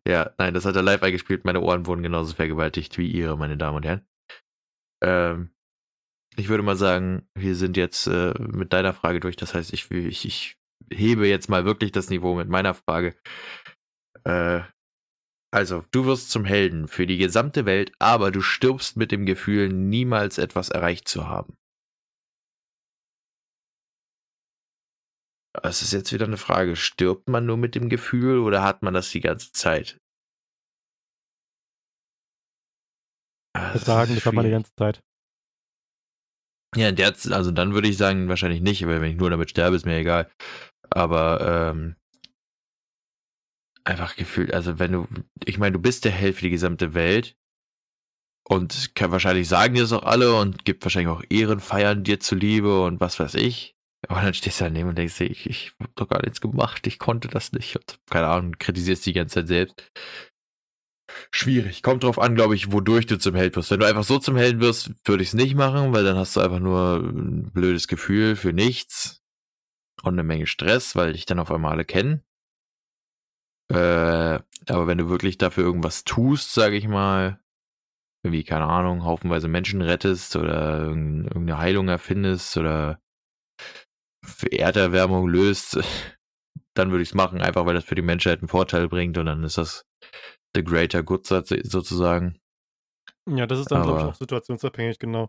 Ja, nein, das hat er live eingespielt. Meine Ohren wurden genauso vergewaltigt wie ihre, meine Damen und Herren. Ähm, ich würde mal sagen, wir sind jetzt äh, mit deiner Frage durch. Das heißt, ich, ich, ich hebe jetzt mal wirklich das Niveau mit meiner Frage. Äh, also, du wirst zum Helden für die gesamte Welt, aber du stirbst mit dem Gefühl, niemals etwas erreicht zu haben. Das ist jetzt wieder eine Frage. Stirbt man nur mit dem Gefühl oder hat man das die ganze Zeit? Ich würde sagen, das hat man die ganze Zeit. Ja, der, also dann würde ich sagen, wahrscheinlich nicht, weil wenn ich nur damit sterbe, ist mir egal. Aber ähm, einfach gefühlt, also wenn du, ich meine, du bist der Held für die gesamte Welt und kann, wahrscheinlich sagen dir das auch alle und gibt wahrscheinlich auch Ehrenfeiern dir zuliebe und was weiß ich. Aber dann stehst du daneben und denkst ich, ich hab doch gar nichts gemacht, ich konnte das nicht. Und, keine Ahnung, kritisierst die ganze Zeit selbst. Schwierig. Kommt drauf an, glaube ich, wodurch du zum Held wirst. Wenn du einfach so zum Helden wirst, würde ich es nicht machen, weil dann hast du einfach nur ein blödes Gefühl für nichts und eine Menge Stress, weil dich dann auf einmal alle kennen. Äh, aber wenn du wirklich dafür irgendwas tust, sage ich mal, irgendwie, keine Ahnung, haufenweise Menschen rettest oder irgendeine Heilung erfindest oder Erderwärmung löst, [laughs] dann würde ich es machen, einfach weil das für die Menschheit einen Vorteil bringt und dann ist das the greater good sozusagen. Ja, das ist dann, glaube ich, auch situationsabhängig, genau.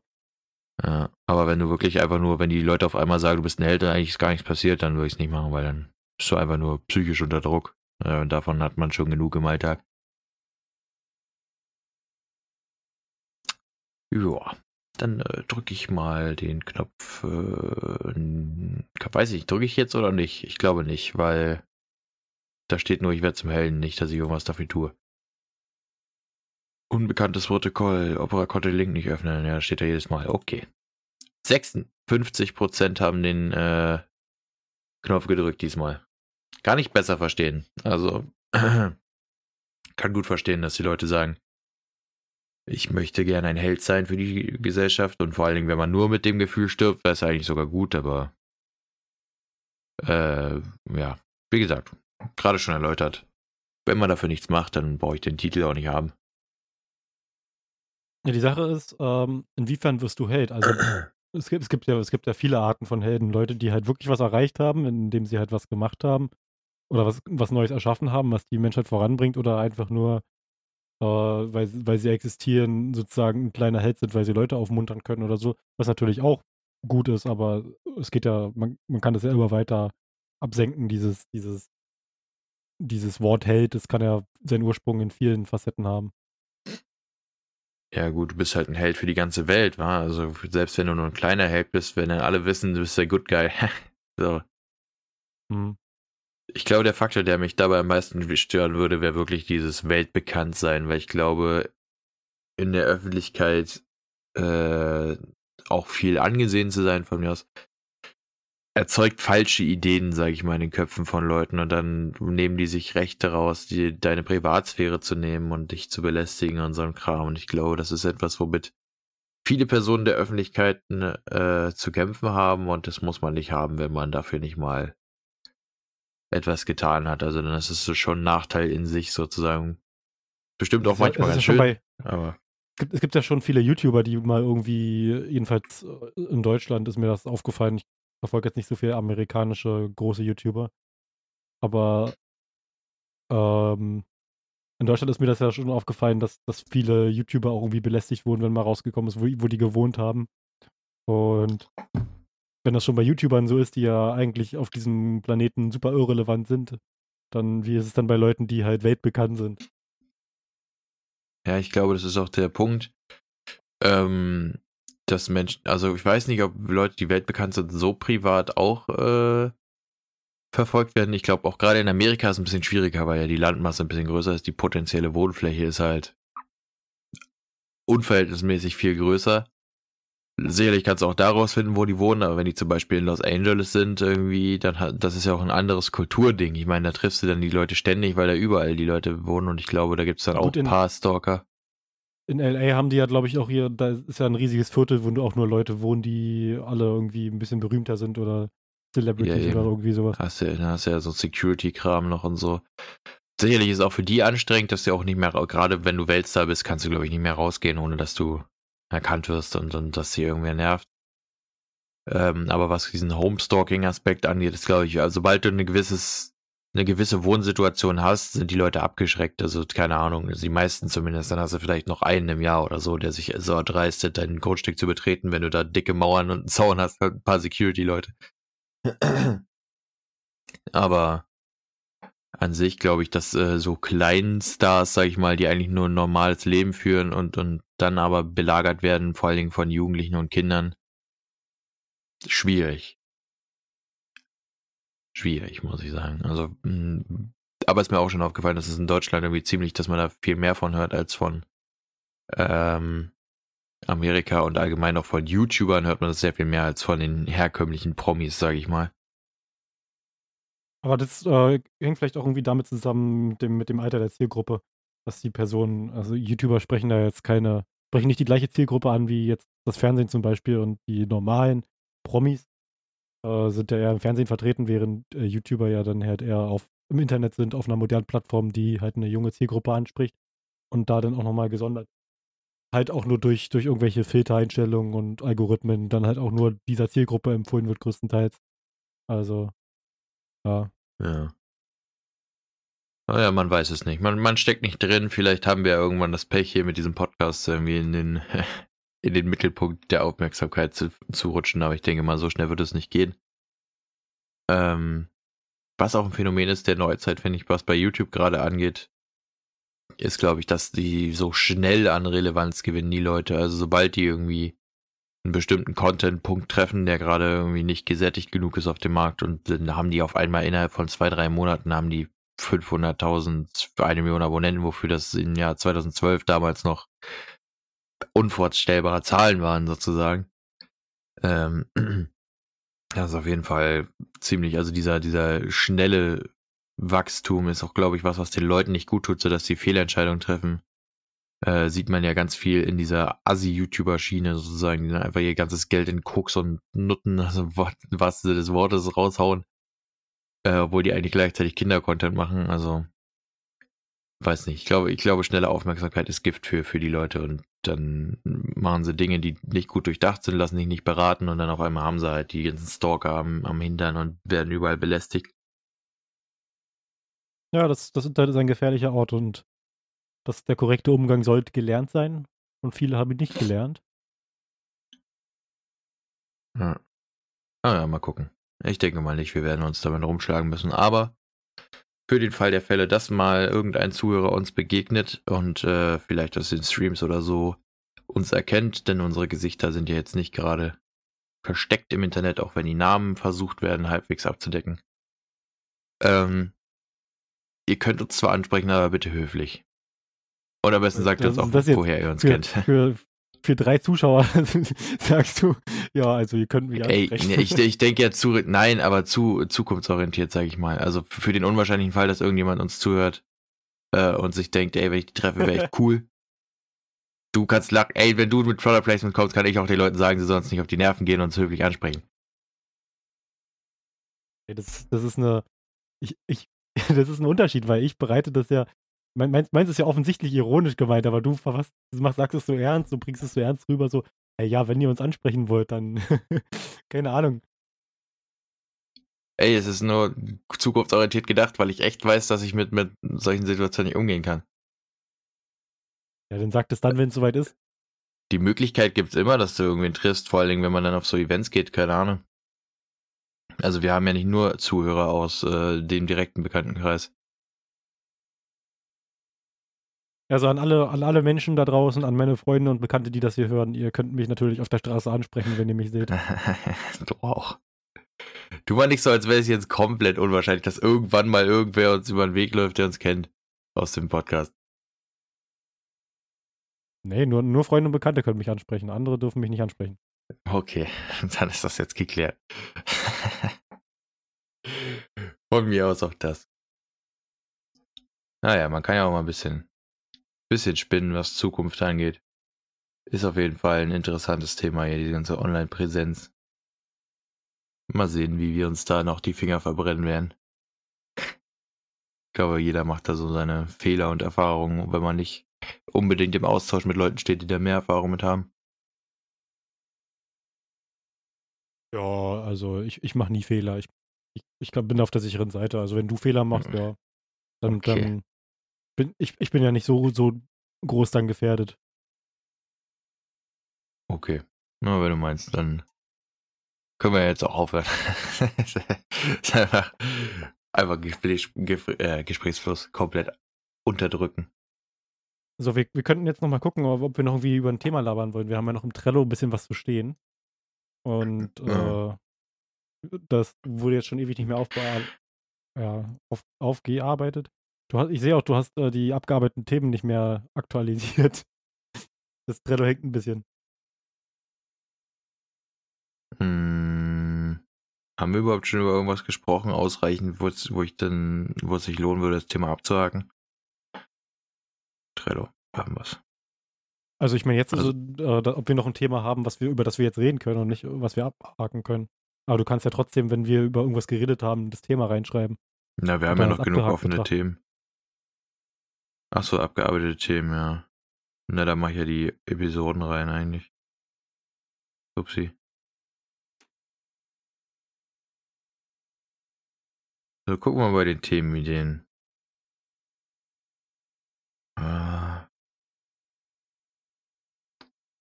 Ja, aber wenn du wirklich einfach nur, wenn die Leute auf einmal sagen, du bist ein Held und eigentlich ist gar nichts passiert, dann würde ich es nicht machen, weil dann bist du einfach nur psychisch unter Druck. Ja, und davon hat man schon genug im Alltag. Ja, dann äh, drücke ich mal den Knopf. Äh, weiß ich, drücke ich jetzt oder nicht? Ich glaube nicht, weil da steht nur, ich werde zum Helden, nicht, dass ich irgendwas dafür tue. Unbekanntes Protokoll. Opera konnte den Link nicht öffnen. Ja, steht da jedes Mal. Okay. 56% haben den äh, Knopf gedrückt diesmal. Gar nicht besser verstehen. Also, [clears throat] kann gut verstehen, dass die Leute sagen, ich möchte gerne ein Held sein für die Gesellschaft und vor allen Dingen, wenn man nur mit dem Gefühl stirbt, wäre es eigentlich sogar gut, aber äh, ja, wie gesagt, gerade schon erläutert. Wenn man dafür nichts macht, dann brauche ich den Titel auch nicht haben. Ja, die Sache ist, ähm, inwiefern wirst du Held? Also [clears throat] es gibt, es gibt ja, es gibt ja viele Arten von Helden. Leute, die halt wirklich was erreicht haben, indem sie halt was gemacht haben oder was, was Neues erschaffen haben, was die Menschheit voranbringt oder einfach nur, äh, weil, weil sie existieren, sozusagen ein kleiner Held sind, weil sie Leute aufmuntern können oder so, was natürlich auch gut ist, aber es geht ja, man, man kann das ja immer weiter absenken, dieses, dieses, dieses Wort Held, das kann ja seinen Ursprung in vielen Facetten haben. Ja, gut, du bist halt ein Held für die ganze Welt, wa? Also selbst wenn du nur ein kleiner Held bist, wenn dann alle wissen, du bist der Good Guy. [laughs] so. Hm. Ich glaube, der Faktor, der mich dabei am meisten stören würde, wäre wirklich dieses Weltbekanntsein, weil ich glaube, in der Öffentlichkeit äh, auch viel angesehen zu sein von mir aus, erzeugt falsche Ideen, sage ich mal, in den Köpfen von Leuten und dann nehmen die sich Rechte raus, die, deine Privatsphäre zu nehmen und dich zu belästigen und so ein Kram. Und ich glaube, das ist etwas, womit viele Personen der Öffentlichkeit äh, zu kämpfen haben und das muss man nicht haben, wenn man dafür nicht mal etwas getan hat. Also dann ist es schon ein Nachteil in sich sozusagen. Bestimmt auch manchmal ganz schön. Bei, aber es gibt, es gibt ja schon viele YouTuber, die mal irgendwie, jedenfalls äh, in Deutschland ist mir das aufgefallen. Ich verfolge jetzt nicht so viele amerikanische große YouTuber. Aber ähm, in Deutschland ist mir das ja schon aufgefallen, dass, dass viele YouTuber auch irgendwie belästigt wurden, wenn mal rausgekommen ist, wo, wo die gewohnt haben. Und wenn das schon bei YouTubern so ist, die ja eigentlich auf diesem Planeten super irrelevant sind, dann wie ist es dann bei Leuten, die halt weltbekannt sind? Ja, ich glaube, das ist auch der Punkt. Ähm, dass Menschen, also ich weiß nicht, ob Leute, die weltbekannt sind, so privat auch äh, verfolgt werden. Ich glaube, auch gerade in Amerika ist es ein bisschen schwieriger, weil ja die Landmasse ein bisschen größer ist. Die potenzielle Wohnfläche ist halt unverhältnismäßig viel größer. Sicherlich kannst du auch daraus finden, wo die wohnen, aber wenn die zum Beispiel in Los Angeles sind, irgendwie, dann hat, das ist ja auch ein anderes Kulturding. Ich meine, da triffst du dann die Leute ständig, weil da überall die Leute wohnen und ich glaube, da gibt es dann Gut, auch ein paar Stalker in LA haben die ja, glaube ich, auch hier, da ist ja ein riesiges Viertel, wo auch nur Leute wohnen, die alle irgendwie ein bisschen berühmter sind oder Celebrities ja, oder irgendwie sowas. Hast du, hast ja so Security-Kram noch und so. Sicherlich ist es auch für die anstrengend, dass du auch nicht mehr, gerade wenn du Weltstar bist, kannst du, glaube ich, nicht mehr rausgehen, ohne dass du erkannt wirst und, und dass sie irgendwer nervt. Ähm, aber was diesen Homestalking-Aspekt angeht, ist, glaube ich, also sobald du ein gewisses eine gewisse Wohnsituation hast, sind die Leute abgeschreckt. Also keine Ahnung, die meisten zumindest. Dann hast du vielleicht noch einen im Jahr oder so, der sich so erdreistet, dein Grundstück zu betreten, wenn du da dicke Mauern und einen Zaun hast, ein paar Security-Leute. Aber an sich glaube ich, dass äh, so kleinen Stars, sag ich mal, die eigentlich nur ein normales Leben führen und, und dann aber belagert werden, vor allen Dingen von Jugendlichen und Kindern, schwierig schwierig, muss ich sagen. Also, hm, aber ist mir auch schon aufgefallen, dass es in Deutschland irgendwie ziemlich, dass man da viel mehr von hört als von ähm, Amerika und allgemein auch von YouTubern hört man das sehr viel mehr als von den herkömmlichen Promis, sage ich mal. Aber das äh, hängt vielleicht auch irgendwie damit zusammen mit dem, mit dem Alter der Zielgruppe, dass die Personen, also YouTuber sprechen da jetzt keine, sprechen nicht die gleiche Zielgruppe an wie jetzt das Fernsehen zum Beispiel und die normalen Promis äh, sind ja eher im Fernsehen vertreten, während äh, YouTuber ja dann halt eher auf, im Internet sind, auf einer modernen Plattform, die halt eine junge Zielgruppe anspricht und da dann auch nochmal gesondert. Halt auch nur durch, durch irgendwelche Filtereinstellungen und Algorithmen dann halt auch nur dieser Zielgruppe empfohlen wird, größtenteils. Also, ja. Ja. Naja, man weiß es nicht. Man, man steckt nicht drin. Vielleicht haben wir irgendwann das Pech hier mit diesem Podcast irgendwie in den [laughs] in den Mittelpunkt der Aufmerksamkeit zu, zu rutschen, aber ich denke mal, so schnell wird es nicht gehen. Ähm, was auch ein Phänomen ist der Neuzeit, finde ich, was bei YouTube gerade angeht, ist, glaube ich, dass die so schnell an Relevanz gewinnen, die Leute. Also sobald die irgendwie einen bestimmten Content-Punkt treffen, der gerade irgendwie nicht gesättigt genug ist auf dem Markt und dann haben die auf einmal innerhalb von zwei, drei Monaten haben die 500.000, eine Million Abonnenten, wofür das im Jahr 2012 damals noch unvorstellbare Zahlen waren sozusagen. Ähm, [clears throat] das ist auf jeden Fall ziemlich, also dieser, dieser schnelle Wachstum ist auch, glaube ich, was, was den Leuten nicht gut tut, sodass sie Fehlentscheidungen treffen. Äh, sieht man ja ganz viel in dieser Assi-YouTuber-Schiene sozusagen, die dann einfach ihr ganzes Geld in Koks und Nutten, also [laughs] was sie des Wortes raushauen, äh, obwohl die eigentlich gleichzeitig Kinder-Content machen. Also weiß nicht, ich glaube, ich glaube, schnelle Aufmerksamkeit ist Gift für, für die Leute und dann machen sie Dinge, die nicht gut durchdacht sind, lassen sich nicht beraten und dann auf einmal haben sie halt die ganzen Stalker am, am Hintern und werden überall belästigt. Ja, das, das Internet ist ein gefährlicher Ort und das, der korrekte Umgang sollte gelernt sein und viele haben ihn nicht gelernt. Ja. Ah ja, mal gucken. Ich denke mal nicht, wir werden uns damit rumschlagen müssen, aber für den Fall der Fälle, dass mal irgendein Zuhörer uns begegnet und äh, vielleicht aus den Streams oder so uns erkennt, denn unsere Gesichter sind ja jetzt nicht gerade versteckt im Internet, auch wenn die Namen versucht werden, halbwegs abzudecken. Ähm, ihr könnt uns zwar ansprechen, aber bitte höflich. Und am besten sagt ihr uns auch, woher ihr uns für, kennt. Für, für drei Zuschauer [laughs] sagst du, ja, also ihr könnt mich Ey, ich, ich denke ja zu, nein, aber zu zukunftsorientiert, sage ich mal. Also für den unwahrscheinlichen Fall, dass irgendjemand uns zuhört äh, und sich denkt, ey, wenn ich die treffe, wäre echt [laughs] cool. du kannst lachen, ey, wenn du mit Product Placement kommst, kann ich auch den Leuten sagen, sie sollen uns nicht auf die Nerven gehen und uns höflich ansprechen. Das, das ist eine, ich, ich, [laughs] das ist ein Unterschied, weil ich bereite das ja meins, meins ist ja offensichtlich ironisch gemeint, aber du machst, sagst es so ernst, du bringst es so ernst rüber, so, ey, ja, wenn ihr uns ansprechen wollt, dann [laughs] keine Ahnung. Ey, es ist nur zukunftsorientiert gedacht, weil ich echt weiß, dass ich mit, mit solchen Situationen nicht umgehen kann. Ja, dann sagt es dann, wenn es soweit ist. Die Möglichkeit gibt es immer, dass du irgendwen triffst, vor allen Dingen, wenn man dann auf so Events geht, keine Ahnung. Also wir haben ja nicht nur Zuhörer aus äh, dem direkten Bekanntenkreis. Also an alle, an alle Menschen da draußen, an meine Freunde und Bekannte, die das hier hören, ihr könnt mich natürlich auf der Straße ansprechen, wenn ihr mich seht. [laughs] du auch. Du war nicht so, als wäre es jetzt komplett unwahrscheinlich, dass irgendwann mal irgendwer uns über den Weg läuft, der uns kennt aus dem Podcast. Nee, nur, nur Freunde und Bekannte können mich ansprechen. Andere dürfen mich nicht ansprechen. Okay, [laughs] dann ist das jetzt geklärt. [laughs] Von mir aus auch das. Naja, man kann ja auch mal ein bisschen bisschen spinnen, was Zukunft angeht. Ist auf jeden Fall ein interessantes Thema hier, die ganze Online-Präsenz. Mal sehen, wie wir uns da noch die Finger verbrennen werden. Ich glaube, jeder macht da so seine Fehler und Erfahrungen, wenn man nicht unbedingt im Austausch mit Leuten steht, die da mehr Erfahrung mit haben. Ja, also ich, ich mache nie Fehler. Ich, ich, ich bin auf der sicheren Seite. Also wenn du Fehler machst, hm. ja, dann, okay. dann bin, ich, ich bin ja nicht so, so groß dann gefährdet. Okay. Na, wenn du meinst, dann können wir jetzt auch aufhören. [laughs] einfach, einfach Gespräch, äh, Gesprächsfluss komplett unterdrücken. So, wir, wir könnten jetzt nochmal gucken, ob wir noch irgendwie über ein Thema labern wollen. Wir haben ja noch im Trello ein bisschen was zu stehen. Und ja. äh, das wurde jetzt schon ewig nicht mehr aufbe ja, auf, aufgearbeitet. Du hast, ich sehe auch, du hast äh, die abgearbeiteten Themen nicht mehr aktualisiert. [laughs] Das Trello hängt ein bisschen. Hm, haben wir überhaupt schon über irgendwas gesprochen, ausreichend, wo ich dann, wo es sich lohnen würde, das Thema abzuhaken? Trello, haben wir es. Also ich meine jetzt, also, äh, ob wir noch ein Thema haben, was wir, über das wir jetzt reden können und nicht, was wir abhaken können. Aber du kannst ja trotzdem, wenn wir über irgendwas geredet haben, das Thema reinschreiben. Na, wir haben ja noch genug offene betrachten. Themen. Ach so, abgearbeitete Themen, ja. Na, da mache ich ja die Episoden rein eigentlich. Upsi. So, gucken wir mal bei den Themenideen. Ah.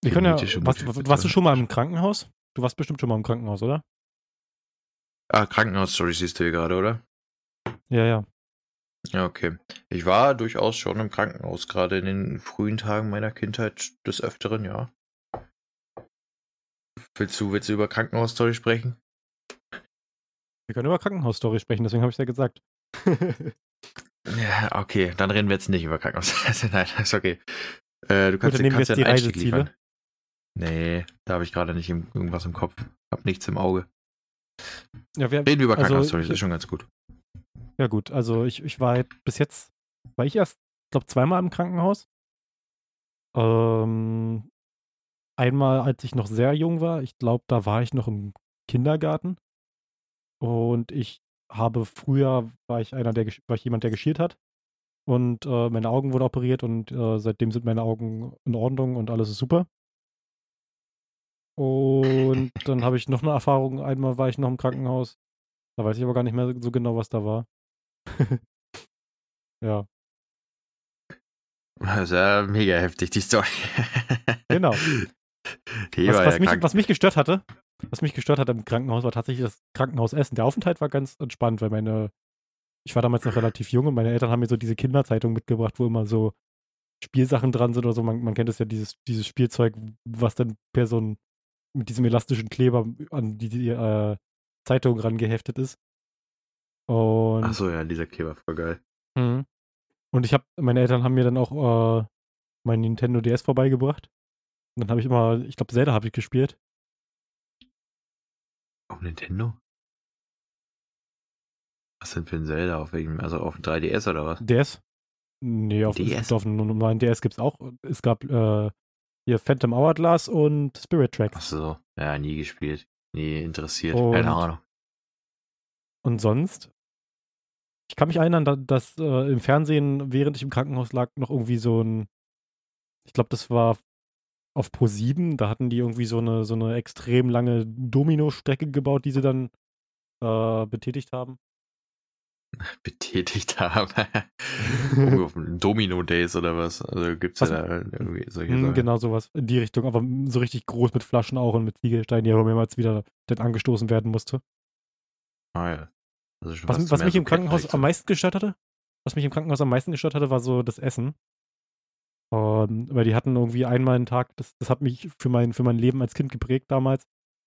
Wir können ja, warst, warst du schon mal im Krankenhaus? Du warst bestimmt schon mal im Krankenhaus, oder? Ah, Krankenhaus-Story siehst du hier gerade, oder? Ja, ja. Ja, okay. Ich war durchaus schon im Krankenhaus, gerade in den frühen Tagen meiner Kindheit des Öfteren, ja. Willst du, willst du über Krankenhausstory sprechen? Wir können über Krankenhausstory sprechen, deswegen habe ich es ja gesagt. [laughs] ja, okay, dann reden wir jetzt nicht über Krankenhaus. [laughs] Nein, ist okay. Äh, du kannst, Gut, kannst ja einen Einstieg liefern. Nee, da habe ich gerade nicht irgendwas im Kopf. Hab nichts im Auge. Ja, wir, reden wir über also, Krankenhausstory, ist schon ganz gut. Ja, gut, also ich, ich war bis jetzt, war ich erst, glaube zweimal im Krankenhaus. Ähm, einmal, als ich noch sehr jung war, ich glaube, da war ich noch im Kindergarten. Und ich habe früher, war ich einer, der war ich jemand, der geschielt hat. Und äh, meine Augen wurden operiert und äh, seitdem sind meine Augen in Ordnung und alles ist super. Und dann habe ich noch eine Erfahrung. Einmal war ich noch im Krankenhaus. Da weiß ich aber gar nicht mehr so genau, was da war. [laughs] ja. Das ja mega heftig, die Story. genau. [laughs] Was, was, mich, was, mich, gestört hatte, was mich gestört hat im Krankenhaus, war tatsächlich das Krankenhausessen. Der Aufenthalt war ganz entspannt, weil meine, ich war damals noch relativ jung und meine Eltern haben mir so diese Kinderzeitung mitgebracht, wo immer so Spielsachen dran sind oder so. Man, man kennt es ja, dieses, dieses Spielzeug, was dann per so ein, mit diesem elastischen Kleber an die, die äh, Zeitung rangeheftet ist. Und, Ach so, ja, dieser Kleber voll geil. Mhm. Und ich habe, meine Eltern haben mir dann auch äh, mein Nintendo DS vorbeigebracht. Und dann habe ich immer, ich glaube, Zelda habe ich gespielt. Auf Nintendo? Was denn für ein Zelda? Auf welchem, also auf dem 3DS oder was? DS? Nee, auf, DS? auf dem normalen DS gibt es auch. Es gab äh, hier Phantom Hourglass und Spirit Ach Tracks. so, ja, nie gespielt. Nie interessiert. Und- Keine Ahnung. Und sonst? Ich kann mich erinnern, da- dass äh, im Fernsehen, während ich im Krankenhaus lag, noch irgendwie so ein, ich glaube, das war auf Pro 7, da hatten die irgendwie so eine, so eine extrem lange Domino-Strecke gebaut, die sie dann äh, betätigt haben. [laughs] Betätigt haben. [laughs] Auf dem Domino Days oder was? Also gibt's ja Was- da irgendwie solche Hm, Sachen. genau sowas in die Richtung, aber so richtig groß mit Flaschen auch und mit Ziegelsteinen, die aber mehrmals wieder dann angestoßen werden musste. Ah ja. Also Was, was mich so im Krankenhaus am meisten gestört hatte, was mich im Krankenhaus am meisten gestört hatte, war so das Essen. Ähm, weil die hatten irgendwie einmal einen Tag, das, das hat mich für mein, für mein Leben als Kind geprägt damals.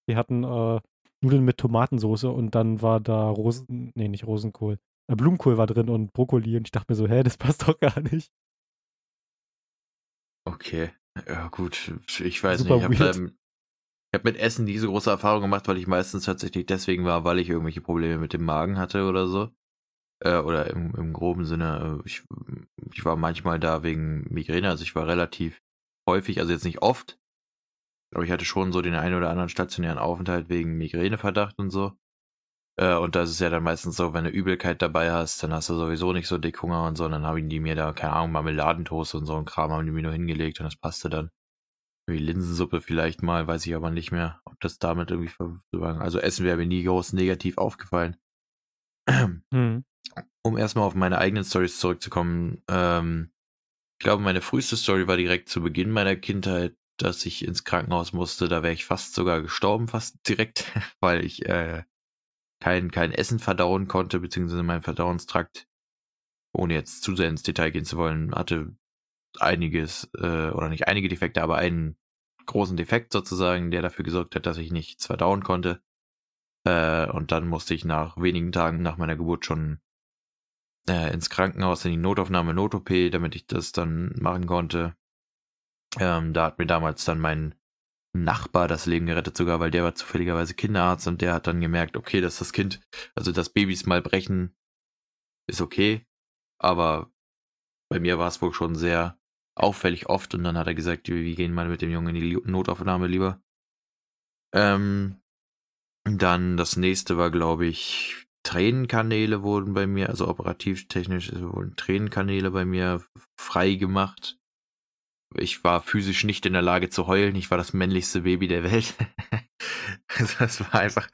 Die hatten äh, Nudeln mit Tomatensoße und dann war da Rosen, nee, nicht Rosenkohl, äh, Blumenkohl war drin und Brokkoli und ich dachte mir so, hä, das passt doch [laughs] gar nicht. Okay. Ja, gut. Ich weiß Super nicht. Ich habe. Ich hab mit Essen nie so große Erfahrung gemacht, weil ich meistens tatsächlich deswegen war, weil ich irgendwelche Probleme mit dem Magen hatte oder so. Äh, oder im, im groben Sinne, äh, ich, ich war manchmal da wegen Migräne, also ich war relativ häufig, also jetzt nicht oft, aber ich hatte schon so den einen oder anderen stationären Aufenthalt wegen Migräneverdacht und so. Äh, und da ist ja dann meistens so, wenn du Übelkeit dabei hast, dann hast du sowieso nicht so dick Hunger und so, und dann haben die mir da, keine Ahnung, Marmeladentoast und so ein Kram haben die mir nur hingelegt und das passte dann. Wie Linsensuppe vielleicht mal, weiß ich aber nicht mehr, ob das damit irgendwie verwandt. Also Essen wäre mir nie groß negativ aufgefallen. [clears throat] Hm. Um erstmal auf meine eigenen Stories zurückzukommen, ähm, ich glaube, meine früheste Story war direkt zu Beginn meiner Kindheit, dass ich ins Krankenhaus musste. Da wäre ich fast sogar gestorben, fast direkt, [laughs] weil ich äh, kein, kein Essen verdauen konnte, beziehungsweise mein Verdauungstrakt, ohne jetzt zu sehr ins Detail gehen zu wollen, hatte einiges, äh, oder nicht einige Defekte, aber einen großen Defekt sozusagen, der dafür gesorgt hat, dass ich nichts verdauen konnte. Äh, und dann musste ich nach wenigen Tagen nach meiner Geburt schon äh, ins Krankenhaus, in die Notaufnahme, Not-OP, damit ich das dann machen konnte. Ähm, da hat mir damals dann mein Nachbar das Leben gerettet, sogar, weil der war zufälligerweise Kinderarzt und der hat dann gemerkt, okay, dass das Kind, also dass Babys mal brechen, ist okay, aber bei mir war es wohl schon sehr auffällig oft und dann hat er gesagt, wir gehen mal mit dem Jungen in die Notaufnahme lieber. Ähm, dann das nächste war, glaube ich, Tränenkanäle wurden bei mir, also operativtechnisch wurden Tränenkanäle bei mir frei gemacht. Ich war physisch nicht in der Lage zu heulen. Ich war das männlichste Baby der Welt. [laughs] das war einfach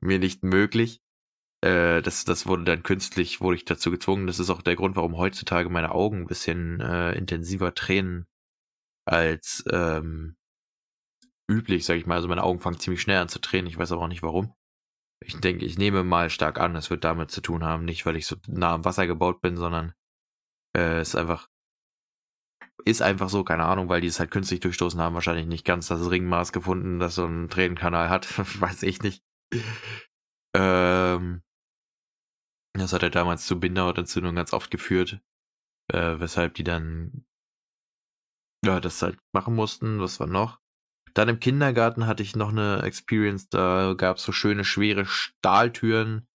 mir nicht möglich. Äh, das, das wurde dann künstlich, wurde ich dazu gezwungen. Das ist auch der Grund, warum heutzutage meine Augen ein bisschen äh, intensiver tränen als ähm, üblich, sag ich mal. Also meine Augen fangen ziemlich schnell an zu tränen. Ich weiß aber auch nicht warum. Ich denke, ich nehme mal stark an, es wird damit zu tun haben, nicht weil ich so nah am Wasser gebaut bin, sondern äh, es ist einfach ist einfach so, keine Ahnung, weil die es halt künstlich durchstoßen haben, wahrscheinlich nicht ganz das Ringmaß gefunden, das so ein Tränenkanal hat, [laughs] weiß ich nicht. Ähm, das hat er damals zu Bindehautentzündung ganz oft geführt, äh, weshalb die dann ja das halt machen mussten. Was war noch? Dann im Kindergarten hatte ich noch eine Experience, da gab es so schöne, schwere Stahltüren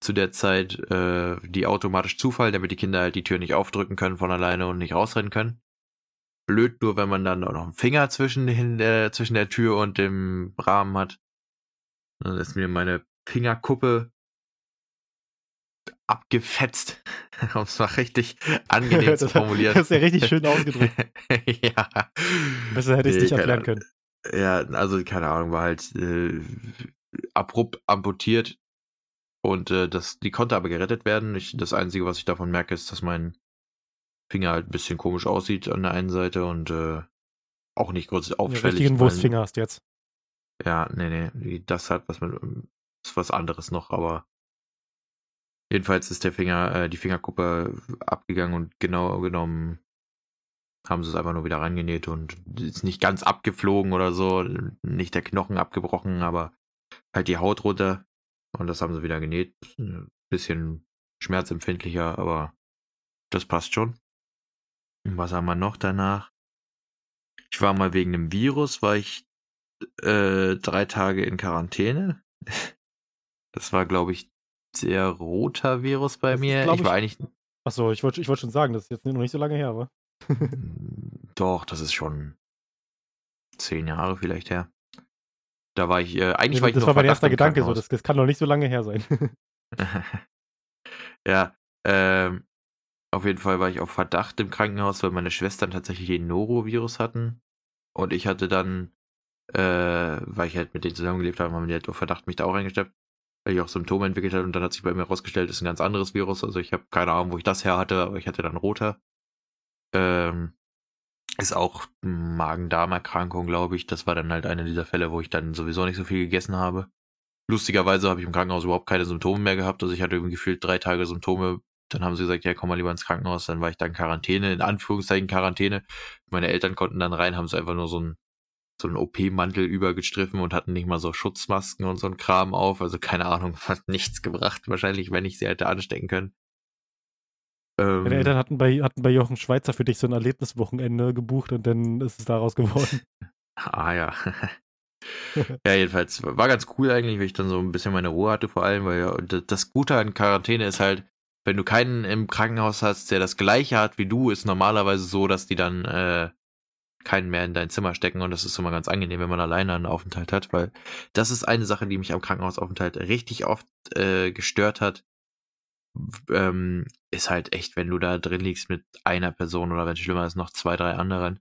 zu der Zeit, äh, die automatisch zufallen, damit die Kinder halt die Tür nicht aufdrücken können von alleine und nicht rausrennen können. Blöd nur, wenn man dann auch noch einen Finger zwischen, den, äh, zwischen der Tür und dem Rahmen hat. Dann ist mir meine Fingerkuppe abgefetzt, [laughs] um es mal richtig [laughs] angenehm zu formulieren. das ist ja richtig schön ausgedrückt. [laughs] ja. Besser hätte ich es Nee, nicht erklären können. Ja, also keine Ahnung, war halt äh, abrupt amputiert und äh, das, die konnte aber gerettet werden. Ich, das Einzige, was ich davon merke, ist, dass mein Finger halt ein bisschen komisch aussieht an der einen Seite und äh, auch nicht groß Den auffällig. richtigen weil- Wurstfinger hast jetzt. Ja, nee, nee, das hat was mit, ist was anderes noch, aber jedenfalls ist der Finger, äh, die Fingerkuppe abgegangen und genau genommen haben sie es einfach nur wieder reingenäht und ist nicht ganz abgeflogen oder so, nicht der Knochen abgebrochen, aber halt die Haut runter und das haben sie wieder genäht. Bisschen schmerzempfindlicher, aber das passt schon. Was haben wir noch danach? Ich war mal wegen einem Virus, war ich äh, drei Tage in Quarantäne. [laughs] Das war, glaube ich, sehr roter Virus bei Das ist, mir. glaub Ich war ich- eigentlich. Achso, ich wollte ich wollt schon sagen, das ist jetzt noch nicht so lange her, wa? [laughs] Doch, das ist schon zehn Jahre vielleicht her. Da war ich, äh, eigentlich Ja, war ich das war mein erster Gedanke, so, das, das kann doch nicht so lange her sein. [laughs] [laughs] ja, ähm, auf jeden Fall war ich auf Verdacht im Krankenhaus, weil meine Schwestern tatsächlich den Norovirus hatten. Und ich hatte dann, äh, weil ich halt mit denen zusammengelebt habe, haben die halt auf Verdacht mich da auch reingesteppt, weil ich auch Symptome entwickelt habe. Und dann hat sich bei mir herausgestellt, ist ein ganz anderes Virus. Also ich habe keine Ahnung, wo ich das her hatte, aber ich hatte dann roter. Ähm, ist auch Magen-Darm-Erkrankung, glaube ich. Das war dann halt einer dieser Fälle, wo ich dann sowieso nicht so viel gegessen habe. Lustigerweise habe ich im Krankenhaus überhaupt keine Symptome mehr gehabt. Also ich hatte irgendwie gefühlt drei Tage Symptome. Dann haben sie gesagt, ja, komm mal lieber ins Krankenhaus. Dann war ich da in Quarantäne, in Anführungszeichen Quarantäne. Meine Eltern konnten dann rein, haben sie einfach nur so einen, so einen OP-Mantel übergestriffen und hatten nicht mal so Schutzmasken und so ein Kram auf. Also keine Ahnung, [laughs] hat nichts gebracht. Wahrscheinlich, wenn ich sie hätte anstecken können. Ähm, Meine Eltern hatten bei, hatten bei Jochen Schweizer für dich so ein Erlebniswochenende gebucht und dann ist es daraus geworden. [laughs] Ah ja. [laughs] ja, jedenfalls war ganz cool eigentlich, weil ich dann so ein bisschen meine Ruhe hatte vor allem, weil ja, das Gute an Quarantäne ist halt, wenn du keinen im Krankenhaus hast, der das gleiche hat wie du, ist normalerweise so, dass die dann äh, keinen mehr in dein Zimmer stecken und das ist immer ganz angenehm, wenn man alleine einen Aufenthalt hat, weil das ist eine Sache, die mich am Krankenhausaufenthalt richtig oft äh, gestört hat. Ähm, ist halt echt, wenn du da drin liegst mit einer Person oder wenn es schlimmer ist, noch zwei, drei anderen.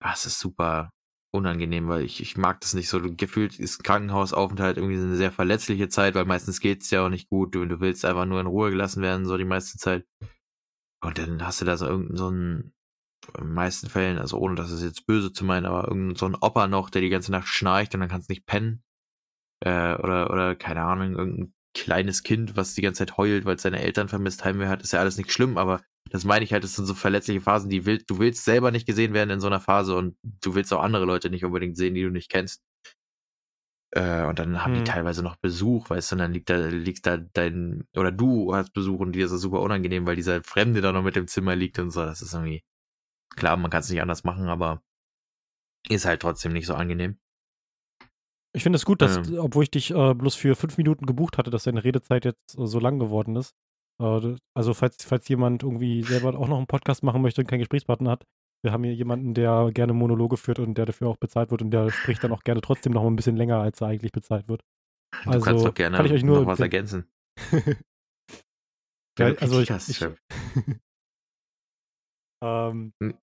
Das ist super unangenehm, weil ich, ich mag das nicht so. Gefühlt ist Krankenhausaufenthalt irgendwie eine sehr verletzliche Zeit, weil meistens geht's ja auch nicht gut. Du, du willst einfach nur in Ruhe gelassen werden, so die meiste Zeit. Und dann hast du da so irgendeinen so in den meisten Fällen, also ohne dass es jetzt böse zu meinen, aber irgendein so ein Opa noch, der die ganze Nacht schnarcht und dann kannst du nicht pennen. Äh, oder, oder, keine Ahnung, irgendein kleines Kind, was die ganze Zeit heult, weil es seine Eltern vermisst, Heimweh hat, ist ja alles nicht schlimm, aber das meine ich halt, das sind so verletzliche Phasen, die will, du willst selber nicht gesehen werden in so einer Phase und du willst auch andere Leute nicht unbedingt sehen, die du nicht kennst. Äh, und dann haben Hm. die teilweise noch Besuch, weißt du, und dann liegt da, liegt da dein, oder du hast Besuch und dir ist das super unangenehm, weil dieser Fremde da noch mit im Zimmer liegt und so. Das ist irgendwie, klar, man kann es nicht anders machen, aber ist halt trotzdem nicht so angenehm. Ich finde es gut, dass, Ähm. obwohl ich dich äh, bloß für fünf Minuten gebucht hatte, dass deine Redezeit jetzt äh, so lang geworden ist. Äh, also, falls, falls jemand irgendwie selber auch noch einen Podcast machen möchte und keinen Gesprächspartner hat, wir haben hier jemanden, der gerne Monologe führt und der dafür auch bezahlt wird und der spricht dann auch gerne trotzdem noch mal ein bisschen länger, als er eigentlich bezahlt wird. Du Also, kannst doch gerne kann ich euch nur noch was ergänzen. [laughs] Ja, also ich, ich, [laughs] ähm, Hm.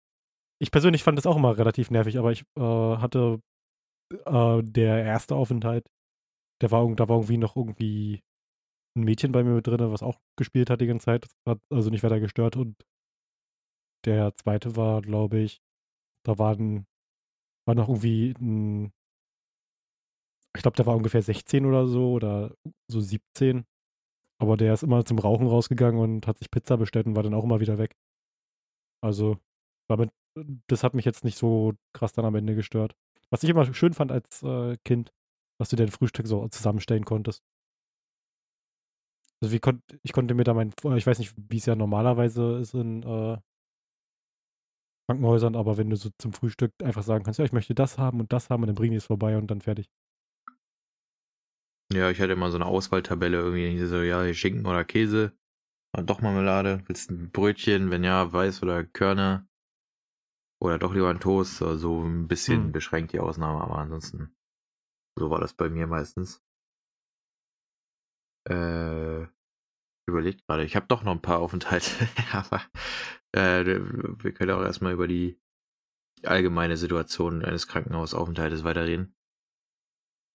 Ich persönlich fand das auch immer relativ nervig, aber ich äh, hatte äh, der erste Aufenthalt, der war, da war irgendwie noch irgendwie ein Mädchen bei mir mit drin, was auch gespielt hat die ganze Zeit, hat also nicht weiter gestört und der zweite war, glaube ich, da war, ein, war noch irgendwie ein, ich glaube, der war ungefähr 16 oder so oder so 17, aber der ist immer zum Rauchen rausgegangen und hat sich Pizza bestellt und war dann auch immer wieder weg. Also, damit, das hat mich jetzt nicht so krass dann am Ende gestört. Was ich immer schön fand als äh, Kind, dass du dein Frühstück so zusammenstellen konntest. Also konnt, ich konnte mir da mein, ich weiß nicht, wie es ja normalerweise ist in äh, Krankenhäusern, aber wenn du so zum Frühstück einfach sagen kannst, ja, ich möchte das haben und das haben und dann bringen die es vorbei und dann fertig. Ja, ich hatte immer so eine Auswahltabelle irgendwie, so, ja, hier Schinken oder Käse, und doch Marmelade, willst du ein Brötchen, wenn ja, Weiß oder Körner, oder doch lieber ein Toast, so so ein bisschen Hm. beschränkt die Ausnahme, aber ansonsten, so war das bei mir meistens. Äh, überlegt gerade, ich habe doch noch ein paar Aufenthalte, [laughs] aber äh, wir können auch erstmal über die allgemeine Situation eines Krankenhausaufenthaltes weiterreden.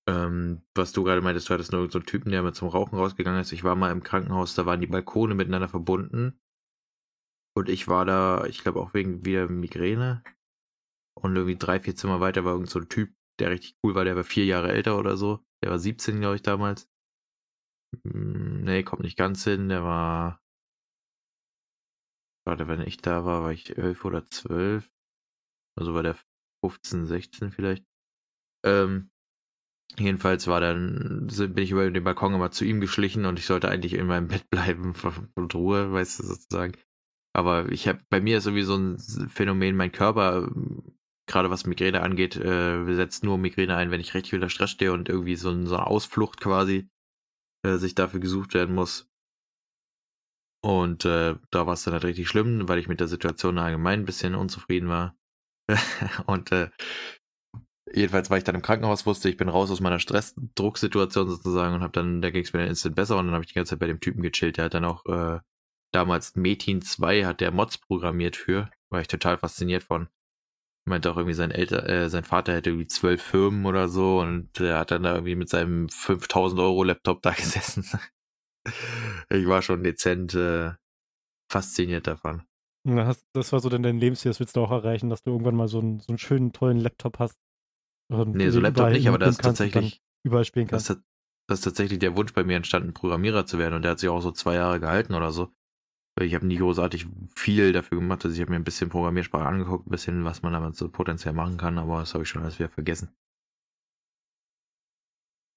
Ähm, was du gerade meintest, du hattest nur so einen Typen, der mit zum Rauchen rausgegangen ist. Ich war mal im Krankenhaus, da waren die Balkone miteinander verbunden. Und ich war da, ich glaube auch wegen wieder Migräne. Und irgendwie drei, vier Zimmer weiter war irgend so ein Typ, der richtig cool war, der war vier Jahre älter oder so. Der war 17, glaube ich, damals. Hm, Nee, kommt nicht ganz hin. Der war Warte, wenn ich da war, war ich elf oder zwölf. Also war der 15, 16 vielleicht. Ähm, jedenfalls war dann, bin ich über den Balkon immer zu ihm geschlichen und ich sollte eigentlich in meinem Bett bleiben [laughs] und Ruhe, weißt du, sozusagen. Aber ich habe, bei mir ist sowieso ein Phänomen, mein Körper, gerade was Migräne angeht, äh, setzt nur Migräne ein, wenn ich recht viel unter Stress stehe und irgendwie so, so eine Ausflucht quasi äh, sich dafür gesucht werden muss. Und äh, da war es dann halt richtig schlimm, weil ich mit der Situation allgemein ein bisschen unzufrieden war. [laughs] und äh, jedenfalls war ich dann im Krankenhaus, wusste, ich bin raus aus meiner Stressdrucksituation sozusagen und habe dann, da ging es mir dann instant besser und dann habe ich die ganze Zeit bei dem Typen gechillt. Der hat dann auch äh, damals Metin 2 hat der Mods programmiert für, war ich total fasziniert von. Meinte auch irgendwie sein Elter, äh, sein Vater hätte irgendwie zwölf Firmen oder so und er hat dann da irgendwie mit seinem 5000 Euro Laptop da [laughs] gesessen. ich war schon dezent äh, fasziniert davon. das war so denn dein Lebensziel, das willst du auch erreichen, dass du irgendwann mal so einen, so einen schönen, tollen Laptop hast. Nee, so Laptop nicht, aber das ist tatsächlich. Überall spielen kannst. Das, das ist tatsächlich der Wunsch bei mir entstanden, Programmierer zu werden und der hat sich auch so zwei Jahre gehalten oder so. Ich habe nie großartig viel dafür gemacht. Also ich habe mir ein bisschen Programmiersprache angeguckt, ein bisschen, was man damit so potenziell machen kann, aber das habe ich schon alles wieder vergessen.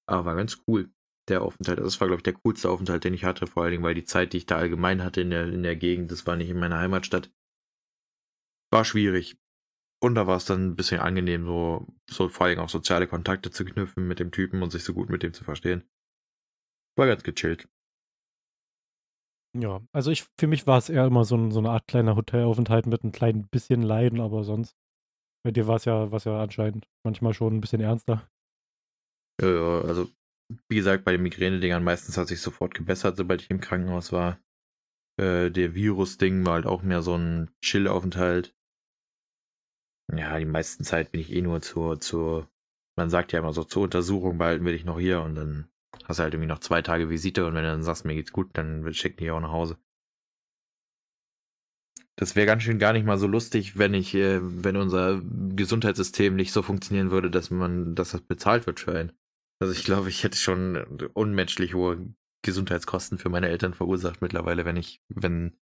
Aber war ganz cool, der Aufenthalt. Also das war, glaube ich, der coolste Aufenthalt, den ich hatte, vor allen Dingen, weil die Zeit, die ich da allgemein hatte in der, in der Gegend, das war nicht in meiner Heimatstadt, war schwierig. Und da war es dann ein bisschen angenehm, so, so vor allem auch soziale Kontakte zu knüpfen mit dem Typen und sich so gut mit dem zu verstehen. War ganz gechillt. Ja, also ich für mich war es eher immer so 'n so 'ne Art kleiner Hotelaufenthalt mit 'n kleinen bisschen Leiden, aber sonst bei dir war's ja war's ja anscheinend manchmal schon 'n bisschen ernster. Ja, ja, also, wie gesagt, bei den Migränedingern meistens hat sich sofort gebessert, sobald ich im Krankenhaus war. Äh, der Virusding war halt auch mehr so 'n Chillaufenthalt. Ja, die meisten Zeit bin ich eh nur zur zur man sagt ja immer so: „Zur Untersuchung behalten wir dich noch hier“ und dann Hast halt irgendwie noch zwei Tage Visite und wenn du dann sagst, mir geht's gut, dann schicken die auch nach Hause. Das wäre ganz schön gar nicht mal so lustig, wenn ich, äh, wenn unser Gesundheitssystem nicht so funktionieren würde, dass man, dass das bezahlt wird für einen. Also ich glaube, ich hätte schon unmenschlich hohe Gesundheitskosten für meine Eltern verursacht mittlerweile, wenn ich, wenn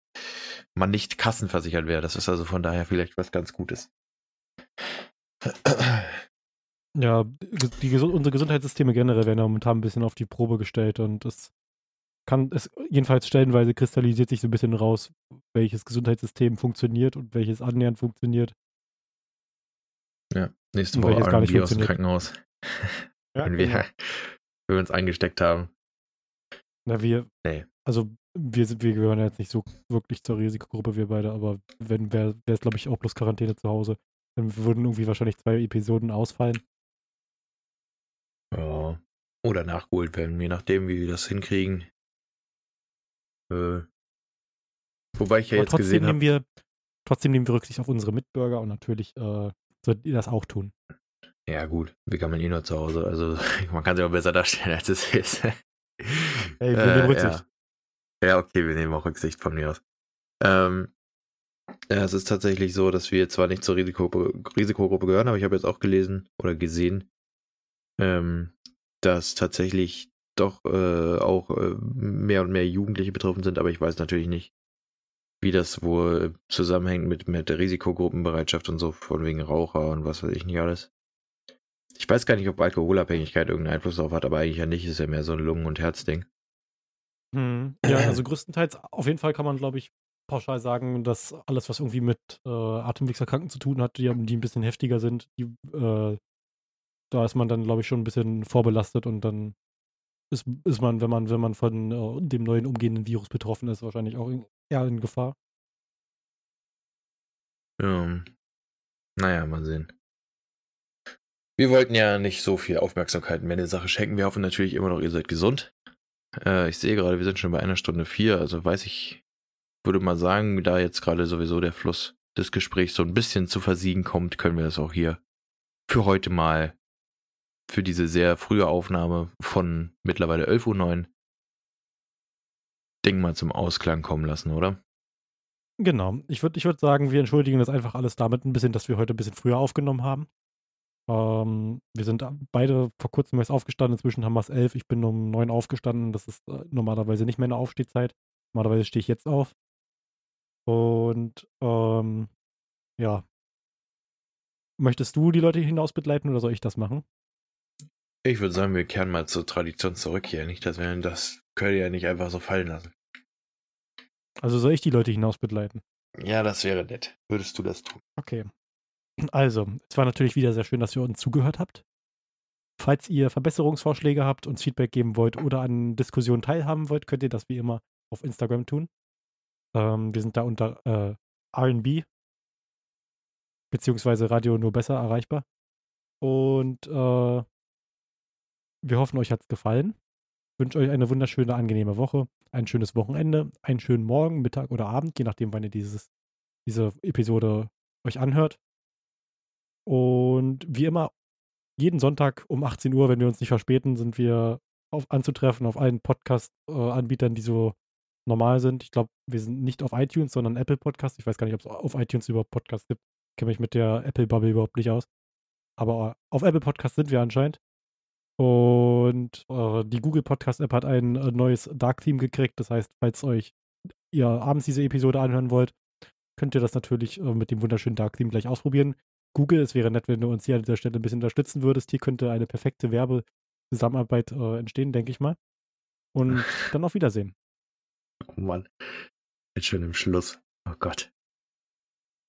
man nicht kassenversichert wäre. Das ist also von daher vielleicht was ganz Gutes. Ja, die, unsere Gesundheitssysteme generell werden ja momentan ein bisschen auf die Probe gestellt und es kann, es jedenfalls stellenweise kristallisiert sich so ein bisschen raus, welches Gesundheitssystem funktioniert und welches annähernd funktioniert. Ja, nächste Woche nicht wir aus dem Krankenhaus. Ja, wenn, wir, genau. [laughs] wenn wir uns eingesteckt haben. Na, wir. Nee. Also, wir, wir gehören jetzt nicht so wirklich zur Risikogruppe, wir beide, aber wenn wäre es, glaube ich, auch bloß Quarantäne zu Hause. Dann würden irgendwie wahrscheinlich zwei Episoden ausfallen. Ja. Oder nachgeholt werden, je nachdem, wie wir das hinkriegen. Äh, wobei ich ja Aber jetzt gesehen habe. Trotzdem nehmen wir Rücksicht auf unsere Mitbürger und natürlich äh, solltet ihr das auch tun. Ja, gut, wir kann man eh nur zu Hause. Also, [laughs] man kann sich auch besser darstellen, als es ist. Hey, wir äh, nehmen Rücksicht. Ja. ja. okay, wir nehmen auch Rücksicht von mir aus. Ähm, ja, es ist tatsächlich so, dass wir zwar nicht zur Risikogruppe, Risikogruppe gehören, aber ich habe jetzt auch gelesen oder gesehen, ähm, dass tatsächlich doch äh, auch äh, mehr und mehr Jugendliche betroffen sind, aber ich weiß natürlich nicht, wie das wohl zusammenhängt mit, mit der Risikogruppenbereitschaft und so, von wegen Raucher und was weiß ich nicht alles. Ich weiß gar nicht, ob Alkoholabhängigkeit irgendeinen Einfluss darauf hat, aber eigentlich ja nicht, ist ja mehr so ein Lungen- und Herzding. Hm, ja, also größtenteils, auf jeden Fall kann man, glaube ich, pauschal sagen, dass alles, was irgendwie mit äh, Atemwegserkrankten zu tun hat, die, die ein bisschen heftiger sind, die äh, da ist man dann, glaube ich, schon ein bisschen vorbelastet und dann ist, ist man, wenn man, wenn man von äh, dem neuen umgehenden Virus betroffen ist, wahrscheinlich auch in, eher in Gefahr. Ja. Naja, mal sehen. Wir wollten ja nicht so viel Aufmerksamkeit in der Sache schenken. Wir hoffen natürlich immer noch, ihr seid gesund. Äh, ich sehe gerade, wir sind schon bei einer Stunde vier, also weiß ich, würde mal sagen, da jetzt gerade sowieso der Fluss des Gesprächs so ein bisschen zu versiegen kommt, können wir das auch hier für heute mal für diese sehr frühe Aufnahme von mittlerweile 11.09 Uhr Ding mal zum Ausklang kommen lassen, oder? Genau. Ich würde ich würd sagen, wir entschuldigen das einfach alles damit ein bisschen, dass wir heute ein bisschen früher aufgenommen haben. Ähm, wir sind beide vor kurzem erst aufgestanden. Inzwischen haben wir es elf. Ich bin um neun aufgestanden. Das ist äh, normalerweise nicht mehr eine Aufstehzeit. Normalerweise stehe ich jetzt auf. Und ähm, ja. Möchtest du die Leute hinaus begleiten oder soll ich das machen? Ich würde sagen, wir kehren mal zur Tradition zurück hier. Nicht, dass wir das können ja nicht einfach so fallen lassen. Also soll ich die Leute hinaus begleiten? Ja, das wäre nett. Würdest du das tun? Okay. Also, es war natürlich wieder sehr schön, dass ihr uns zugehört habt. Falls ihr Verbesserungsvorschläge habt, uns Feedback geben wollt oder an Diskussionen teilhaben wollt, könnt ihr das wie immer auf Instagram tun. Ähm, wir sind da unter äh, RB beziehungsweise Radio nur besser erreichbar. Und äh, wir hoffen, euch hat es gefallen. Wünsche euch eine wunderschöne, angenehme Woche, ein schönes Wochenende, einen schönen Morgen, Mittag oder Abend, je nachdem, wann ihr dieses, diese Episode euch anhört. Und wie immer, jeden Sonntag um 18 Uhr, wenn wir uns nicht verspäten, sind wir auf, anzutreffen auf allen Podcast-Anbietern, äh, die so normal sind. Ich glaube, wir sind nicht auf iTunes, sondern Apple Podcast. Ich weiß gar nicht, ob es auf iTunes überhaupt Podcasts gibt. Ich kenne mich mit der Apple-Bubble überhaupt nicht aus. Aber auf Apple Podcast sind wir anscheinend. Und äh, die Google Podcast App hat ein äh, neues Dark Theme gekriegt. Das heißt, falls euch ihr abends diese Episode anhören wollt, könnt ihr das natürlich äh, mit dem wunderschönen Dark Theme gleich ausprobieren. Google, es wäre nett, wenn du uns hier an dieser Stelle ein bisschen unterstützen würdest. Hier könnte eine perfekte Werbezusammenarbeit äh, entstehen, denke ich mal. Und [laughs] dann auf Wiedersehen. Oh Mann. Jetzt schon im Schluss. Oh Gott.